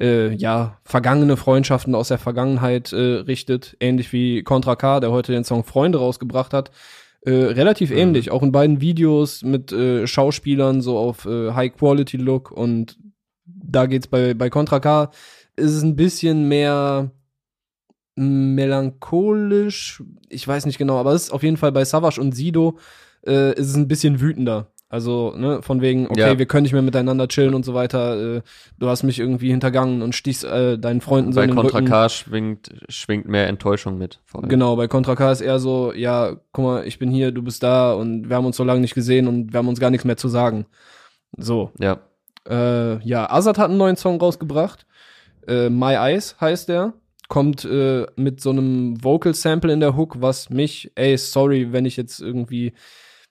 äh, ja, vergangene Freundschaften aus der Vergangenheit äh, richtet, ähnlich wie Contra K, der heute den Song Freunde rausgebracht hat. Äh, relativ Mhm. ähnlich, auch in beiden Videos mit äh, Schauspielern so auf äh, High-Quality-Look und da geht's bei, bei Contra K ist es ein bisschen mehr melancholisch, ich weiß nicht genau, aber es ist auf jeden Fall bei Savage und Sido äh, ist es ein bisschen wütender. Also, ne, von wegen, okay, Ja. wir können nicht mehr miteinander chillen und so weiter. Äh, du hast mich irgendwie hintergangen und stichst äh, deinen Freunden so Bei in den Contra Rücken. K schwingt, schwingt mehr Enttäuschung mit. Genau, bei Contra K ist eher so, ja, guck mal, ich bin hier, du bist da und wir haben uns so lange nicht gesehen und wir haben uns gar nichts mehr zu sagen. So. Ja. Äh, ja, Azad hat einen neuen Song rausgebracht. Äh, My Eyes heißt der. Kommt äh, mit so einem Vocal Sample in der Hook, was mich, ey, sorry, wenn ich jetzt irgendwie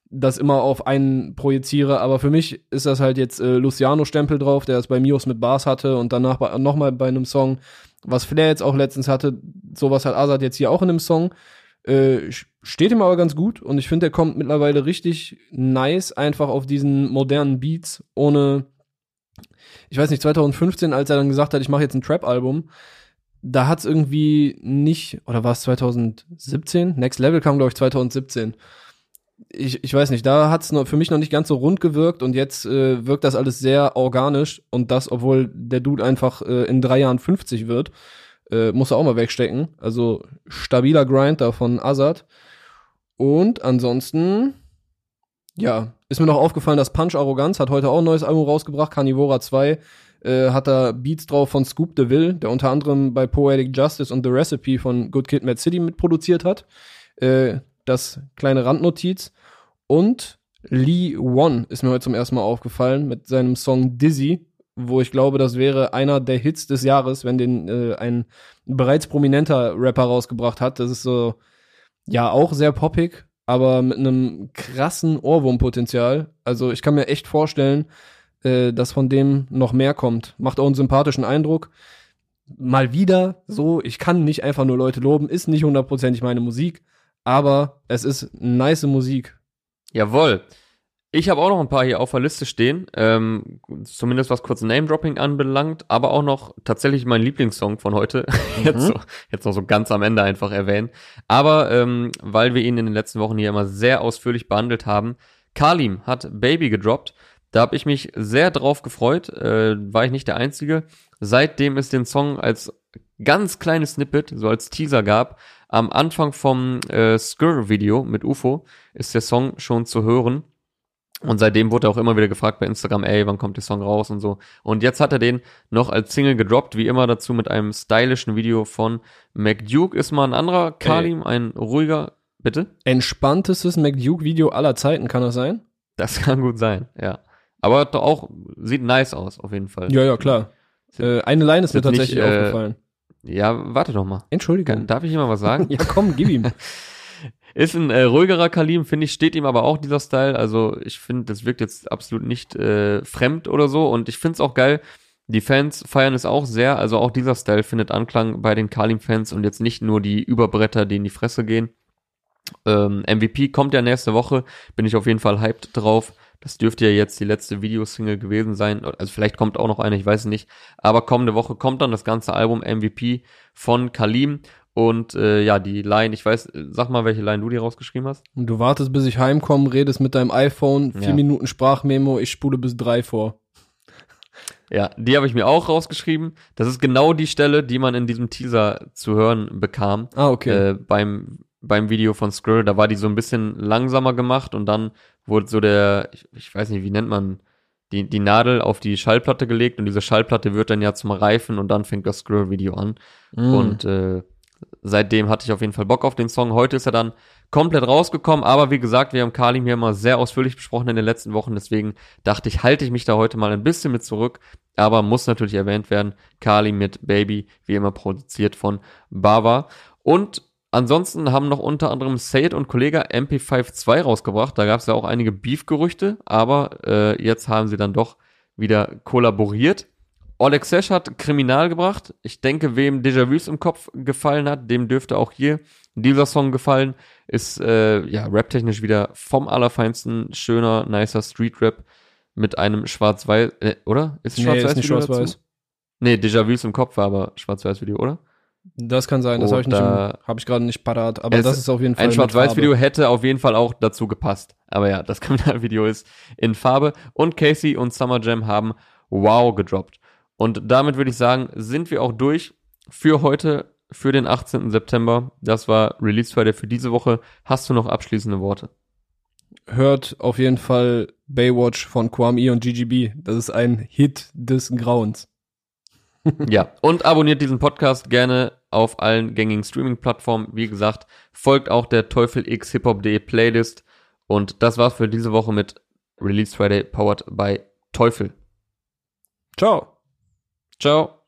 das immer auf einen projiziere, aber für mich ist das halt jetzt äh, Luciano-Stempel drauf, der es bei Mios mit Bars hatte und danach nochmal bei einem Song, was Flair jetzt auch letztens hatte, sowas hat Azad jetzt hier auch in einem Song. Äh, steht ihm aber ganz gut und ich finde, der kommt mittlerweile richtig nice einfach auf diesen modernen Beats, ohne ich weiß nicht, 2015, als er dann gesagt hat, ich mache jetzt ein Trap-Album, da hat's irgendwie nicht, oder war es 2017? Next Level kam, glaube ich, 2017. Ich, ich weiß nicht, da hat's noch für mich noch nicht ganz so rund gewirkt und jetzt äh, wirkt das alles sehr organisch und das, obwohl der Dude einfach äh, in drei Jahren 50 wird, äh, muss er auch mal wegstecken. Also stabiler Grind da von Azad. Und ansonsten, ja, ist mir noch aufgefallen, dass Punch Arroganz hat heute auch ein neues Album rausgebracht, Carnivora 2. Äh, hat da Beats drauf von Scoop DeVille, der unter anderem bei Poetic Justice und The Recipe von Good Kid, Mad City mitproduziert hat. Äh, das kleine Randnotiz. Und Lee One ist mir heute zum ersten Mal aufgefallen mit seinem Song Dizzy. wo ich glaube, das wäre einer der Hits des Jahres, wenn den äh, ein bereits prominenter Rapper rausgebracht hat. Das ist so, ja, auch sehr poppig, aber mit einem krassen Ohrwurmpotenzial. Also ich kann mir echt vorstellen, äh, dass von dem noch mehr kommt. Macht auch einen sympathischen Eindruck. Mal wieder so, ich kann nicht einfach nur Leute loben, ist nicht hundertprozentig meine Musik, aber es ist nice Musik. Jawohl. Ich habe auch noch ein paar hier auf der Liste stehen, ähm, zumindest was kurz Name-Dropping anbelangt, aber auch noch tatsächlich mein Lieblingssong von heute, mhm. jetzt, so, jetzt noch so ganz am Ende einfach erwähnen. Aber ähm, weil wir ihn in den letzten Wochen hier immer sehr ausführlich behandelt haben, Kalim hat Baby gedroppt. Da habe ich mich sehr drauf gefreut, äh, war ich nicht der Einzige. Seitdem es den Song als ganz kleines Snippet, so als Teaser gab, am Anfang vom äh, Skur-Video mit UFO ist der Song schon zu hören. Und seitdem wurde er auch immer wieder gefragt bei Instagram, ey, wann kommt der Song raus und so. Und jetzt hat er den noch als Single gedroppt, wie immer dazu mit einem stylischen Video von McDuke. Ist mal ein anderer Kalim, ein ruhiger, bitte? Entspanntestes McDuke-Video aller Zeiten, kann das sein? Das kann gut sein, ja. Aber doch auch, sieht nice aus, auf jeden Fall. Ja, ja, klar. Äh, eine Line ist mir tatsächlich nicht, äh, aufgefallen. Ja, warte doch mal. Entschuldigung. Darf ich immer was sagen? ja, komm, gib ihm. Ist ein äh, ruhigerer Kalim, finde ich, steht ihm aber auch dieser Style. Also ich finde, das wirkt jetzt absolut nicht äh, fremd oder so. Und ich finde es auch geil. Die Fans feiern es auch sehr. Also auch dieser Style findet Anklang bei den Kalim-Fans und jetzt nicht nur die Überbretter, die in die Fresse gehen. Ähm, MVP kommt ja nächste Woche. Bin ich auf jeden Fall hyped drauf. Das dürfte ja jetzt die letzte Videosingle gewesen sein. Also vielleicht kommt auch noch eine, ich weiß nicht. Aber kommende Woche kommt dann das ganze Album MVP von Kalim. Und äh, ja, die Line, ich weiß, sag mal, welche Line du dir rausgeschrieben hast. Du wartest, bis ich heimkomme, redest mit deinem iPhone, vier ja. Minuten Sprachmemo, ich spule bis drei vor. Ja, die habe ich mir auch rausgeschrieben. Das ist genau die Stelle, die man in diesem Teaser zu hören bekam. Ah, okay. Äh, beim, beim Video von Skrill, da war die so ein bisschen langsamer gemacht und dann wurde so der, ich, ich weiß nicht, wie nennt man, die, die Nadel auf die Schallplatte gelegt und diese Schallplatte wird dann ja zum Reifen und dann fängt das Skrill-Video an. Mm. Und äh, seitdem hatte ich auf jeden Fall Bock auf den Song. Heute ist er dann komplett rausgekommen, aber wie gesagt, wir haben Kalim hier mal sehr ausführlich besprochen in den letzten Wochen, deswegen dachte ich, halte ich mich da heute mal ein bisschen mit zurück, aber muss natürlich erwähnt werden, Kalim mit Baby, wie immer produziert von Bava. Und ansonsten haben noch unter anderem Sayed und Kollege MP52 rausgebracht, da gab es ja auch einige Beef-Gerüchte, aber äh, jetzt haben sie dann doch wieder kollaboriert. Oleg Sesh hat Kriminal gebracht. Ich denke, wem Déjà-vus im Kopf gefallen hat, dem dürfte auch hier dieser Song gefallen. Ist äh, ja raptechnisch wieder vom allerfeinsten, schöner, nicer Street-Rap mit einem Schwarz-Weiß, äh, oder? Ist schwarz-weiß nee, schwarz-weiß. Nee, Déjà-vus im Kopf war aber Schwarz-Weiß-Video, oder? Das kann sein, das habe ich, hab ich gerade nicht parat, aber das ist auf jeden Fall. Ein Schwarz-Weiß-Video hätte auf jeden Fall auch dazu gepasst. Aber ja, das Kriminalvideo ist in Farbe. Und Casey und Summer Jam haben Wow gedroppt. Und damit würde ich sagen, sind wir auch durch für heute, für den 18. September. Das war Release Friday für diese Woche. Hast du noch abschließende Worte? Hört auf jeden Fall Baywatch von Kwame und GGB. Das ist ein Hit des Grauens. Ja, und abonniert diesen Podcast gerne auf allen gängigen Streaming-Plattformen. Wie gesagt, folgt auch der Teufel X Hip-Hop.de Playlist. Und das war's für diese Woche mit Release Friday powered by Teufel. Ciao. Ciao.